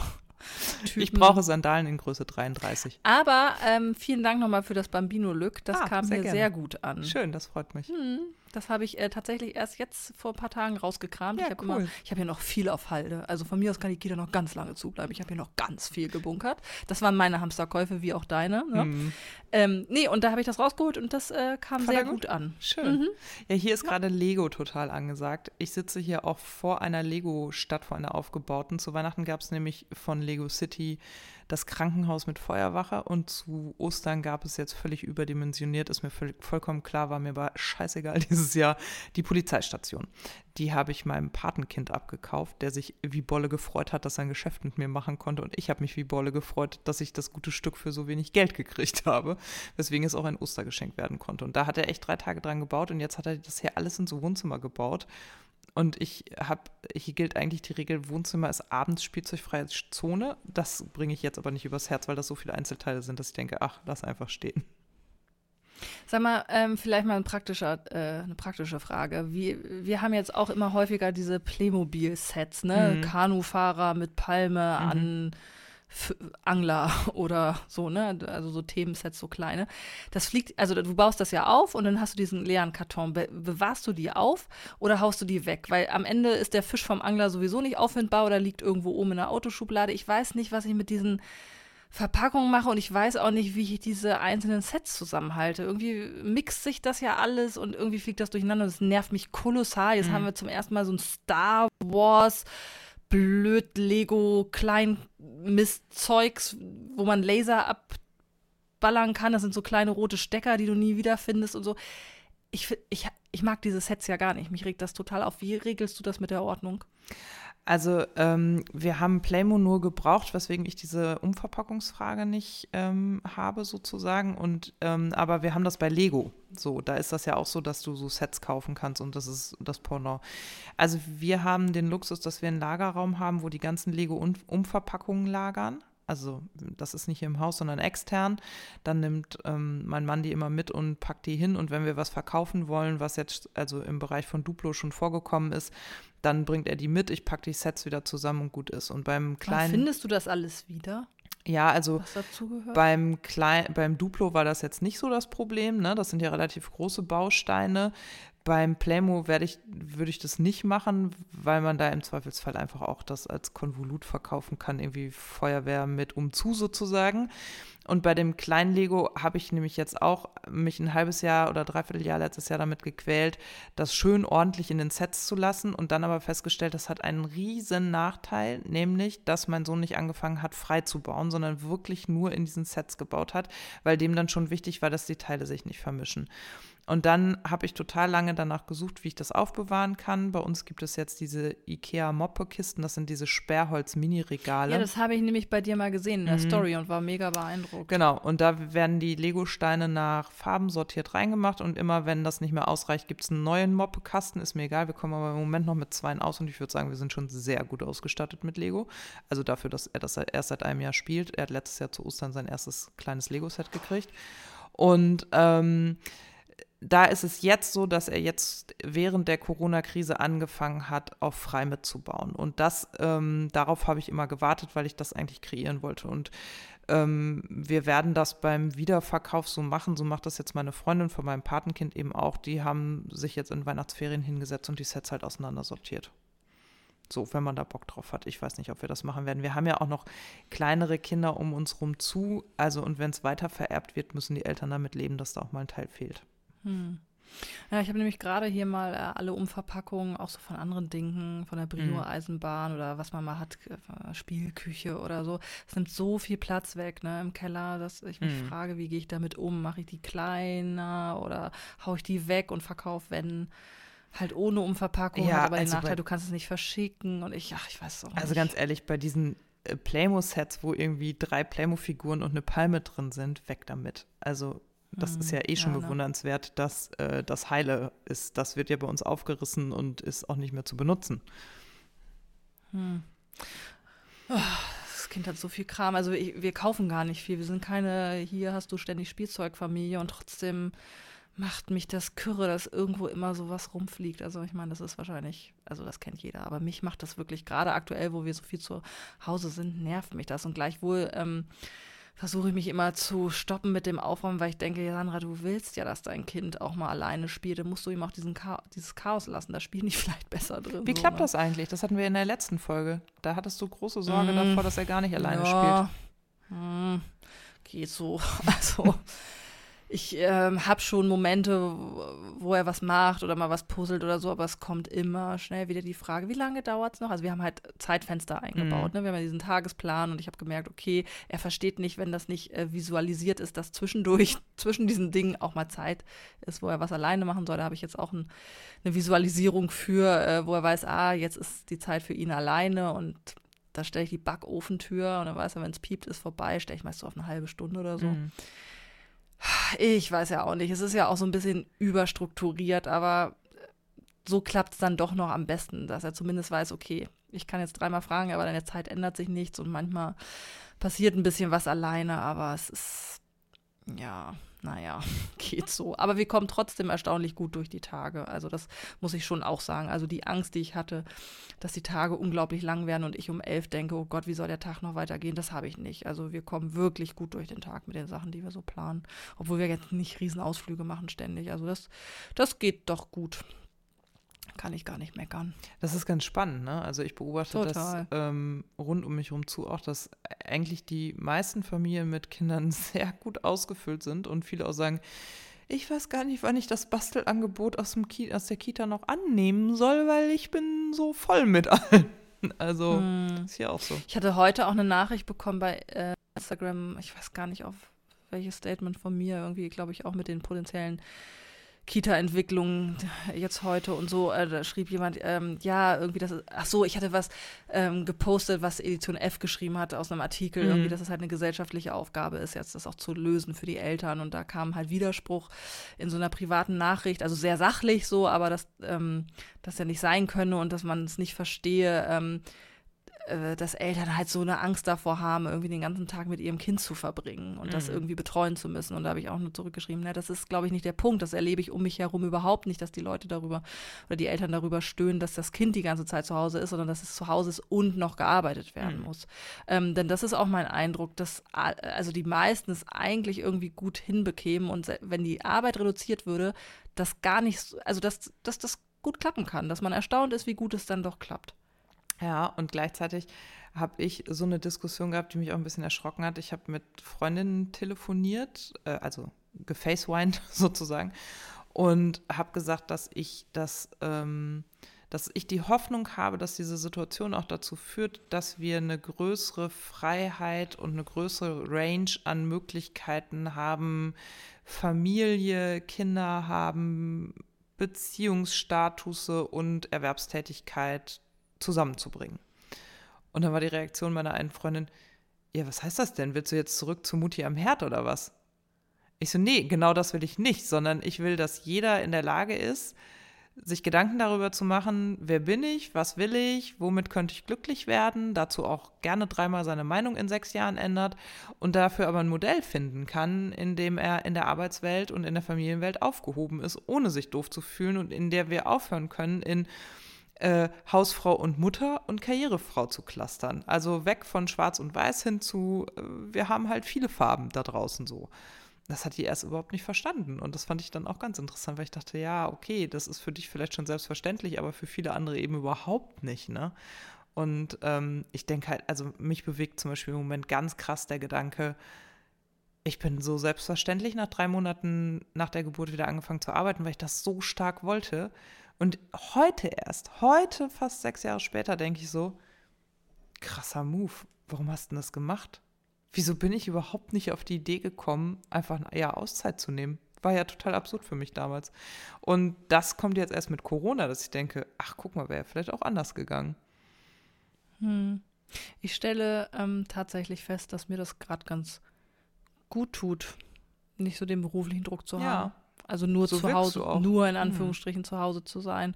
Ich brauche Sandalen in Größe 33. Aber ähm, vielen Dank nochmal für das Bambino-Lück. Das Ah, kam sehr hier gerne. sehr gut an. Schön, das freut mich. Hm. Das habe ich äh, tatsächlich erst jetzt vor ein paar Tagen rausgekramt. Ja, ich habe cool. habe hier noch viel auf Halde. Also von mir aus kann die Kita noch ganz lange zubleiben. Ich habe hier noch ganz viel gebunkert. Das waren meine Hamsterkäufe, wie auch deine. Ne? Mhm. Ähm, nee, und da habe ich das rausgeholt und das äh, kam Fand sehr gut? gut an. Schön. Mhm. Ja, hier ist gerade Lego total angesagt. Ich sitze hier auch vor einer Lego-Stadt, vor einer aufgebauten. Zu Weihnachten gab es nämlich von Lego City das Krankenhaus mit Feuerwache und zu Ostern gab es jetzt völlig überdimensioniert, ist mir vollkommen klar, war mir aber scheißegal dieses Jahr, die Polizeistation. Die habe ich meinem Patenkind abgekauft, der sich wie Bolle gefreut hat, dass er ein Geschäft mit mir machen konnte und ich habe mich wie Bolle gefreut, dass ich das gute Stück für so wenig Geld gekriegt habe, weswegen es auch ein Ostergeschenk werden konnte. Und da hat er echt drei Tage dran gebaut und jetzt hat er das hier alles ins Wohnzimmer gebaut. Und ich habe, hier gilt eigentlich die Regel, Wohnzimmer ist abends spielzeugfreie Zone. Das bringe ich jetzt aber nicht übers Herz, weil das so viele Einzelteile sind, dass ich denke, ach, lass einfach stehen. Sag mal, ähm, vielleicht mal ein äh, eine praktische Frage. Wie, wir haben jetzt auch immer häufiger diese Playmobil-Sets, ne? Mhm. Kanufahrer mit Palme an F Angler oder so, ne? Also so Themensets, so kleine. Das fliegt, also du baust das ja auf und dann hast du diesen leeren Karton. Be bewahrst du die auf oder haust du die weg? Weil am Ende ist der Fisch vom Angler sowieso nicht auffindbar oder liegt irgendwo oben in der Autoschublade. Ich weiß nicht, was ich mit diesen Verpackungen mache und ich weiß auch nicht, wie ich diese einzelnen Sets zusammenhalte. Irgendwie mixt sich das ja alles und irgendwie fliegt das durcheinander und das nervt mich kolossal. Jetzt Mhm. haben wir zum ersten Mal so ein Star Wars blöd Lego klein Mistzeugs, wo man Laser abballern kann. Das sind so kleine rote Stecker, die du nie wiederfindest und so. Ich, ich, ich mag diese Sets ja gar nicht. Mich regt das total auf. Wie regelst du das mit der Ordnung? Also ähm, wir haben Playmo nur gebraucht, weswegen ich diese Umverpackungsfrage nicht ähm, habe sozusagen. Und ähm, aber wir haben das bei Lego. So, da ist das ja auch so, dass du so Sets kaufen kannst und das ist das Pendant. Also wir haben den Luxus, dass wir einen Lagerraum haben, wo die ganzen Lego-Umverpackungen lagern. Also das ist nicht hier im Haus, sondern extern. Dann nimmt ähm, mein Mann die immer mit und packt die hin. Und wenn wir was verkaufen wollen, was jetzt also im Bereich von Duplo schon vorgekommen ist, dann bringt er die mit. Ich packe die Sets wieder zusammen und gut ist. Und beim kleinen, findest du das alles wieder, ja, also beim, Klein, beim Duplo war das jetzt nicht so das Problem. Ne? Das sind ja relativ große Bausteine. Beim Playmo werde ich, würde ich das nicht machen, weil man da im Zweifelsfall einfach auch das als Konvolut verkaufen kann, irgendwie Feuerwehr mit umzu sozusagen. Und bei dem kleinen Lego habe ich nämlich jetzt auch mich ein halbes Jahr oder dreiviertel Jahr letztes Jahr damit gequält, das schön ordentlich in den Sets zu lassen und dann aber festgestellt, das hat einen riesen Nachteil, nämlich, dass mein Sohn nicht angefangen hat, frei zu bauen, sondern wirklich nur in diesen Sets gebaut hat, weil dem dann schon wichtig war, dass die Teile sich nicht vermischen. Und dann habe ich total lange danach gesucht, wie ich das aufbewahren kann. Bei uns gibt es jetzt diese IKEA-Moppe-Kisten, das sind diese Sperrholz-Mini-Regale. Ja, das habe ich nämlich bei dir mal gesehen in der Story und war mega beeindruckt. Genau, und da werden die Lego-Steine nach Farben sortiert reingemacht und immer wenn das nicht mehr ausreicht, gibt es einen neuen Moppekasten. Ist mir egal, wir kommen aber im Moment noch mit zwei aus und ich würde sagen, wir sind schon sehr gut ausgestattet mit Lego. Also dafür, dass er das erst seit einem Jahr spielt. Er hat letztes Jahr zu Ostern sein erstes kleines Lego-Set gekriegt. Und ähm, da ist es jetzt so, dass er jetzt während der Corona-Krise angefangen hat, auf frei mitzubauen. Und das, ähm, darauf habe ich immer gewartet, weil ich das eigentlich kreieren wollte. Und ähm, wir werden das beim Wiederverkauf so machen. So macht das jetzt meine Freundin von meinem Patenkind eben auch. Die haben sich jetzt in Weihnachtsferien hingesetzt und die Sets halt auseinandersortiert. So, wenn man da Bock drauf hat. Ich weiß nicht, ob wir das machen werden. Wir haben ja auch noch kleinere Kinder um uns rum zu. Also, und wenn es weiter vererbt wird, müssen die Eltern damit leben, dass da auch mal ein Teil fehlt. Hm. Ja, ich habe nämlich gerade hier mal äh, alle Umverpackungen, auch so von anderen Dingen, von der Brio-Eisenbahn oder was man mal hat, äh, Spielküche oder so. Es nimmt so viel Platz weg, ne, im Keller, dass ich mich Mhm. frage, wie gehe ich damit um? Mache ich die kleiner oder haue ich die weg und verkaufe, wenn halt ohne Umverpackung, Ja, hat aber den also bei- Nachteil, du kannst es nicht verschicken und ich, ach, ich weiß auch Also nicht. ganz ehrlich, bei diesen äh, Playmo-Sets, wo irgendwie drei Playmo-Figuren und eine Palme drin sind, weg damit. Also das ist ja eh schon ja, ne? bewundernswert, dass äh, das heile ist. Das wird ja bei uns aufgerissen und ist auch nicht mehr zu benutzen. Hm. Oh, das Kind hat so viel Kram. Also ich, wir kaufen gar nicht viel. Wir sind keine, hier hast du ständig Spielzeugfamilie und trotzdem macht mich das Kürre, dass irgendwo immer sowas rumfliegt. Also ich meine, das ist wahrscheinlich, also das kennt jeder, aber mich macht das wirklich, gerade aktuell, wo wir so viel zu Hause sind, nervt mich das. Und gleichwohl ähm, versuche ich mich immer zu stoppen mit dem Aufräumen, weil ich denke, Sandra, du willst ja, dass dein Kind auch mal alleine spielt. Dann musst du ihm auch diesen Cha dieses Chaos lassen. Da spielen die vielleicht besser drin. Wie so, klappt ne? das eigentlich? Das hatten wir in der letzten Folge. Da hattest du große Sorge Mm, davor, dass er gar nicht alleine ja, spielt. hm, geht so. Also, ich ähm, habe schon Momente, wo- er was macht oder mal was puzzelt oder so, aber es kommt immer schnell wieder die Frage, wie lange dauert es noch? Also wir haben halt Zeitfenster eingebaut. Mhm. Ne? Wir haben ja diesen Tagesplan und ich habe gemerkt, okay, er versteht nicht, wenn das nicht äh, visualisiert ist, dass zwischendurch, zwischen diesen Dingen auch mal Zeit ist, wo er was alleine machen soll. Da habe ich jetzt auch ein, eine Visualisierung für, äh, wo er weiß, ah, jetzt ist die Zeit für ihn alleine und da stelle ich die Backofentür und dann weiß er, wenn es piept, ist vorbei, stelle ich meist so auf eine halbe Stunde oder so. Mhm. Ich weiß ja auch nicht. Es ist ja auch so ein bisschen überstrukturiert, aber so klappt es dann doch noch am besten, dass er zumindest weiß, okay, ich kann jetzt dreimal fragen, aber deine Zeit ändert sich nichts und manchmal passiert ein bisschen was alleine, aber es ist, ja, naja, geht so. Aber wir kommen trotzdem erstaunlich gut durch die Tage. Also das muss ich schon auch sagen. Also die Angst, die ich hatte, dass die Tage unglaublich lang werden und ich um elf denke, oh Gott, wie soll der Tag noch weitergehen, das habe ich nicht. Also wir kommen wirklich gut durch den Tag mit den Sachen, die wir so planen. Obwohl wir jetzt nicht Riesenausflüge machen ständig. Also das, das geht doch gut. Kann ich gar nicht meckern. Das ist ganz spannend, ne? Also ich beobachte Total. das ähm, rund um mich herum zu auch, dass eigentlich die meisten Familien mit Kindern sehr gut ausgefüllt sind und viele auch sagen, ich weiß gar nicht, wann ich das Bastelangebot aus, dem Ki aus der Kita noch annehmen soll, weil ich bin so voll mit allen. Also Hm. ist ja auch so. Ich hatte heute auch eine Nachricht bekommen bei äh, Instagram, ich weiß gar nicht auf welches Statement von mir, irgendwie, glaube ich, auch mit den potenziellen Kita-Entwicklungen jetzt heute und so. Äh, da schrieb jemand, ähm, ja, irgendwie, das ist, ach so, ich hatte was ähm, gepostet, was Edition F geschrieben hatte aus einem Artikel, Mhm. irgendwie, dass es halt eine gesellschaftliche Aufgabe ist, jetzt das auch zu lösen für die Eltern. Und da kam halt Widerspruch in so einer privaten Nachricht, also sehr sachlich so, aber dass ähm, das ja nicht sein könne und dass man es nicht verstehe. Ähm, äh, dass Eltern halt so eine Angst davor haben, irgendwie den ganzen Tag mit ihrem Kind zu verbringen und das Mhm. irgendwie betreuen zu müssen. Und da habe ich auch nur zurückgeschrieben, ne, das ist, glaube ich, nicht der Punkt. Das erlebe ich um mich herum überhaupt nicht, dass die Leute darüber oder die Eltern darüber stöhnen, dass das Kind die ganze Zeit zu Hause ist, sondern dass es zu Hause ist und noch gearbeitet werden Mhm. muss. Ähm, denn das ist auch mein Eindruck, dass also die meisten es eigentlich irgendwie gut hinbekämen und wenn die Arbeit reduziert würde, das gar nicht, so- also dass, dass das gut klappen kann, dass man erstaunt ist, wie gut es dann doch klappt. Ja, und gleichzeitig habe ich so eine Diskussion gehabt, die mich auch ein bisschen erschrocken hat. Ich habe mit Freundinnen telefoniert, äh, also gefacewined sozusagen, und habe gesagt, dass ich das, ähm, dass ich die Hoffnung habe, dass diese Situation auch dazu führt, dass wir eine größere Freiheit und eine größere Range an Möglichkeiten haben, Familie, Kinder haben, Beziehungsstatuse und Erwerbstätigkeit zusammenzubringen. Und dann war die Reaktion meiner einen Freundin, ja, was heißt das denn? Willst du jetzt zurück zu Mutti am Herd oder was? Ich so, nee, genau das will ich nicht, sondern ich will, dass jeder in der Lage ist, sich Gedanken darüber zu machen, wer bin ich, was will ich, womit könnte ich glücklich werden, dazu auch gerne dreimal seine Meinung in sechs Jahren ändert und dafür aber ein Modell finden kann, in dem er in der Arbeitswelt und in der Familienwelt aufgehoben ist, ohne sich doof zu fühlen und in der wir aufhören können, in äh, Hausfrau und Mutter und Karrierefrau zu clustern. Also weg von Schwarz und Weiß hin zu, äh, wir haben halt viele Farben da draußen so. Das hat die erst überhaupt nicht verstanden. Und das fand ich dann auch ganz interessant, weil ich dachte, ja, okay, das ist für dich vielleicht schon selbstverständlich, aber für viele andere eben überhaupt nicht, ne? Und ähm, ich denke halt, also mich bewegt zum Beispiel im Moment ganz krass der Gedanke, ich bin so selbstverständlich nach drei Monaten nach der Geburt wieder angefangen zu arbeiten, weil ich das so stark wollte. Und heute erst, heute, fast sechs Jahre später, denke ich so, krasser Move. Warum hast du das gemacht? Wieso bin ich überhaupt nicht auf die Idee gekommen, einfach ein Jahr Auszeit zu nehmen? War ja total absurd für mich damals. Und das kommt jetzt erst mit Corona, dass ich denke, ach, guck mal, wäre vielleicht auch anders gegangen. Hm. Ich stelle ähm, tatsächlich fest, dass mir das gerade ganz gut tut, nicht so den beruflichen Druck zu Ja. haben. Also nur So zu Hause, nur in Hm. Anführungsstrichen zu Hause zu sein.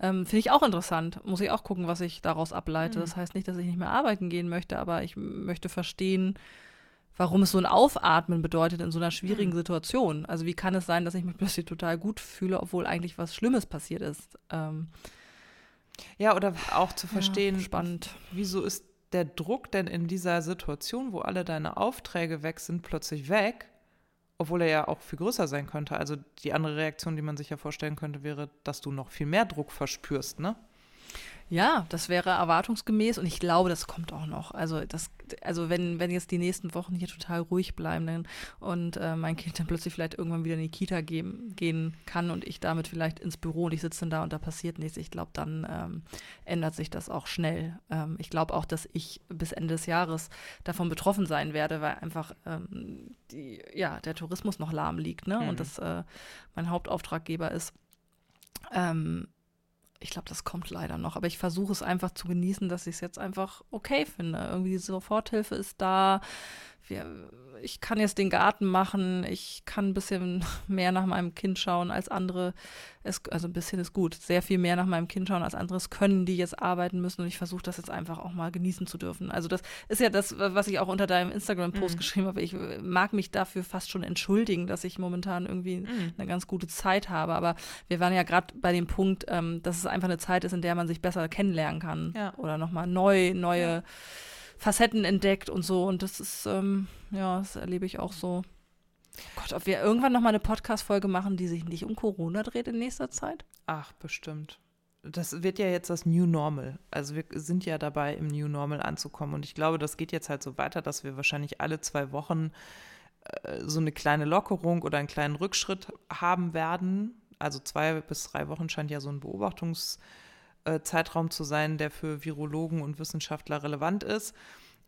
Ähm, Finde ich auch interessant. Muss ich auch gucken, was ich daraus ableite. Hm. Das heißt nicht, dass ich nicht mehr arbeiten gehen möchte, aber ich möchte verstehen, warum es so ein Aufatmen bedeutet in so einer schwierigen Hm. Situation. Also wie kann es sein, dass ich mich plötzlich total gut fühle, obwohl eigentlich was Schlimmes passiert ist? Ähm, Ja, oder auch zu ja, verstehen, spannend. wieso ist der Druck denn in dieser Situation, wo alle deine Aufträge weg sind, plötzlich weg? Obwohl er ja auch viel größer sein könnte. Also die andere Reaktion, die man sich ja vorstellen könnte, wäre, dass du noch viel mehr Druck verspürst, ne? Ja, das wäre erwartungsgemäß und ich glaube, das kommt auch noch. Also das, also wenn, wenn jetzt die nächsten Wochen hier total ruhig bleiben dann, und äh, mein Kind dann plötzlich vielleicht irgendwann wieder in die Kita gehen, gehen kann und ich damit vielleicht ins Büro und ich sitze dann da und da passiert nichts, ich glaube, dann ähm, ändert sich das auch schnell. Ähm, ich glaube auch, dass ich bis Ende des Jahres davon betroffen sein werde, weil einfach ähm, die, ja, der Tourismus noch lahm liegt ne? Mhm. und das äh, mein Hauptauftraggeber ist. Ähm, ich glaube, das kommt leider noch. Aber ich versuche es einfach zu genießen, dass ich es jetzt einfach okay finde. Irgendwie die Soforthilfe ist da wir, ich kann jetzt den Garten machen, ich kann ein bisschen mehr nach meinem Kind schauen als andere. Es, also ein bisschen ist gut, sehr viel mehr nach meinem Kind schauen als anderes können, die jetzt arbeiten müssen. Und ich versuche das jetzt einfach auch mal genießen zu dürfen. Also das ist ja das, was ich auch unter deinem Instagram-Post mhm. geschrieben habe. Ich mag mich dafür fast schon entschuldigen, dass ich momentan irgendwie mhm. eine ganz gute Zeit habe. Aber wir waren ja gerade bei dem Punkt, ähm, dass es einfach eine Zeit ist, in der man sich besser kennenlernen kann. Ja. Oder nochmal neu, neue. Ja Facetten entdeckt und so. Und das ist, ähm, ja, das erlebe ich auch so. Gott, ob wir irgendwann noch mal eine Podcast-Folge machen, die sich nicht um Corona dreht in nächster Zeit? Ach, bestimmt. Das wird ja jetzt das New Normal. Also wir sind ja dabei, im New Normal anzukommen. Und ich glaube, das geht jetzt halt so weiter, dass wir wahrscheinlich alle zwei Wochen äh, so eine kleine Lockerung oder einen kleinen Rückschritt haben werden. Also zwei bis drei Wochen scheint ja so ein Beobachtungs- äh, Zeitraum zu sein, der für Virologen und Wissenschaftler relevant ist.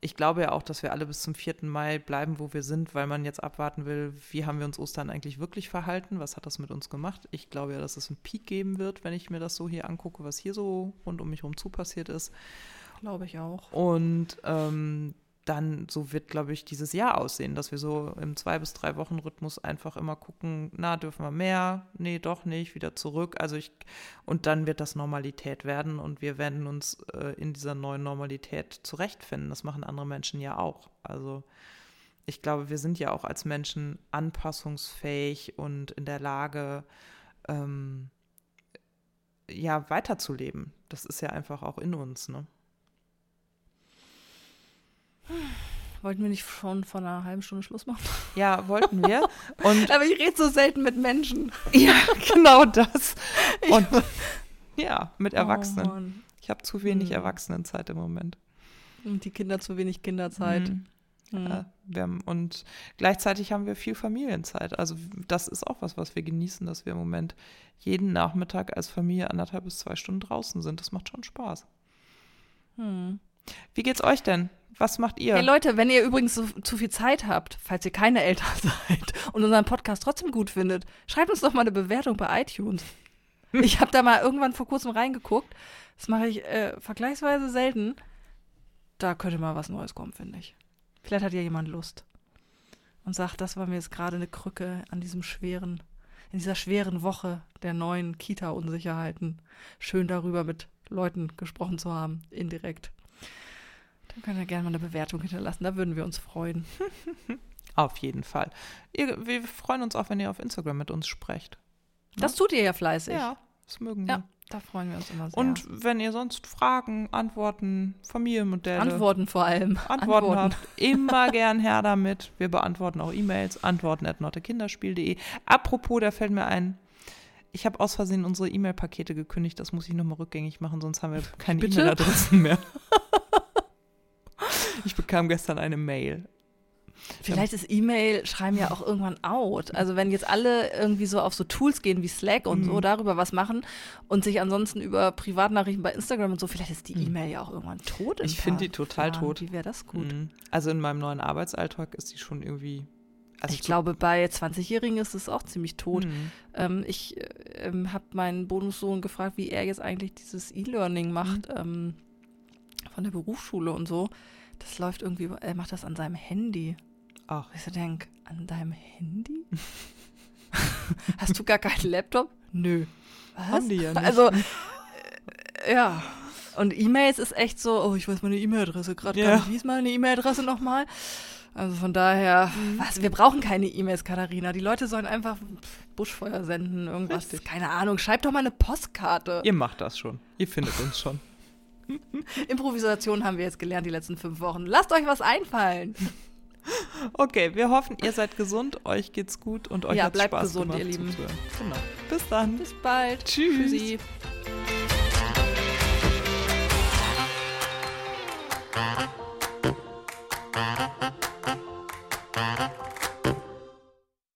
Ich glaube ja auch, dass wir alle bis zum 4. Mai bleiben, wo wir sind, weil man jetzt abwarten will, wie haben wir uns Ostern eigentlich wirklich verhalten, was hat das mit uns gemacht. Ich glaube ja, dass es einen Peak geben wird, wenn ich mir das so hier angucke, was hier so rund um mich herum zu passiert ist. Glaube ich auch. Und ähm, dann so wird, glaube ich, dieses Jahr aussehen, dass wir so im zwei bis drei Wochen Rhythmus einfach immer gucken, na, dürfen wir mehr? Nee, doch nicht, wieder zurück. Also ich, und dann wird das Normalität werden und wir werden uns äh, in dieser neuen Normalität zurechtfinden. Das machen andere Menschen ja auch. Also ich glaube, wir sind ja auch als Menschen anpassungsfähig und in der Lage, ähm, ja, weiterzuleben. Das ist ja einfach auch in uns, ne? Wollten wir nicht schon vor einer halben Stunde Schluss machen? Ja, wollten wir. Und Aber ich rede so selten mit Menschen. Ja, genau das. Und ja, mit oh, Erwachsenen. Oh, ich habe zu wenig hm. Erwachsenenzeit im Moment. Und die Kinder zu wenig Kinderzeit. Mhm. Mhm. Ja, haben, und gleichzeitig haben wir viel Familienzeit. Also das ist auch was, was wir genießen, dass wir im Moment jeden Nachmittag als Familie anderthalb bis zwei Stunden draußen sind. Das macht schon Spaß. Hm. Wie geht's euch denn? Was macht ihr? Hey Leute, wenn ihr übrigens so, zu viel Zeit habt, falls ihr keine Eltern seid und unseren Podcast trotzdem gut findet, schreibt uns doch mal eine Bewertung bei iTunes. Ich habe da mal irgendwann vor kurzem reingeguckt. Das mache ich äh, vergleichsweise selten. Da könnte mal was Neues kommen, finde ich. Vielleicht hat ja jemand Lust und sagt, das war mir jetzt gerade eine Krücke an diesem schweren, in dieser schweren Woche der neuen Kita-Unsicherheiten. Schön darüber mit Leuten gesprochen zu haben, indirekt. Dann könnt ihr gerne mal eine Bewertung hinterlassen, da würden wir uns freuen. auf jeden Fall. Ihr, wir freuen uns auch, wenn ihr auf Instagram mit uns sprecht. Das tut ihr ja fleißig. Ja, das mögen wir. Ja, da freuen wir uns immer sehr. Und wenn ihr sonst Fragen, Antworten, Familienmodelle. Antworten vor allem. Antworten, Antworten. habt, immer gern her damit. Wir beantworten auch E-Mails, antworten at nottekinderspiel.de. Apropos, da fällt mir ein, ich habe aus Versehen unsere E-Mail-Pakete gekündigt. Das muss ich nochmal rückgängig machen, sonst haben wir keine E-Mail-Adressen mehr. Ich bekam gestern eine Mail. Vielleicht ist E-Mail schreiben ja auch irgendwann out. Also wenn jetzt alle irgendwie so auf so Tools gehen wie Slack und mhm. so darüber was machen und sich ansonsten über Privatnachrichten bei Instagram und so, vielleicht ist die mhm. E-Mail ja auch irgendwann tot. Ich finde die total Jahren. tot. Wie wäre das gut? Mhm. Also in meinem neuen Arbeitsalltag ist die schon irgendwie. Also ich glaube, bei 20-Jährigen ist es auch ziemlich tot. Mhm. Ähm, ich äh, habe meinen Bonussohn gefragt, wie er jetzt eigentlich dieses E-Learning macht mhm. ähm, von der Berufsschule und so. Das läuft irgendwie, er macht das an seinem Handy. Ach. Ich so denk, an deinem Handy? Hast du gar keinen Laptop? Nö. Was? Haben die ja nicht. Also, äh, ja. Und E-Mails ist echt so, oh, ich weiß meine E-Mail-Adresse gerade ja. gar nicht. Wie ist meine E-Mail-Adresse nochmal? Also von daher, mhm. was, wir brauchen keine E-Mails, Katharina. Die Leute sollen einfach Buschfeuer senden, irgendwas. Richtig. Keine Ahnung, schreibt doch mal eine Postkarte. Ihr macht das schon. Ihr findet uns schon. Improvisation haben wir jetzt gelernt die letzten fünf Wochen. Lasst euch was einfallen. Okay, wir hoffen, ihr seid gesund, euch geht's gut und euch ja, hat's Spaß gesund. Ja, bleibt gesund, ihr Lieben. Genau. Bis dann. Bis bald. Tschüss. Tschüssi.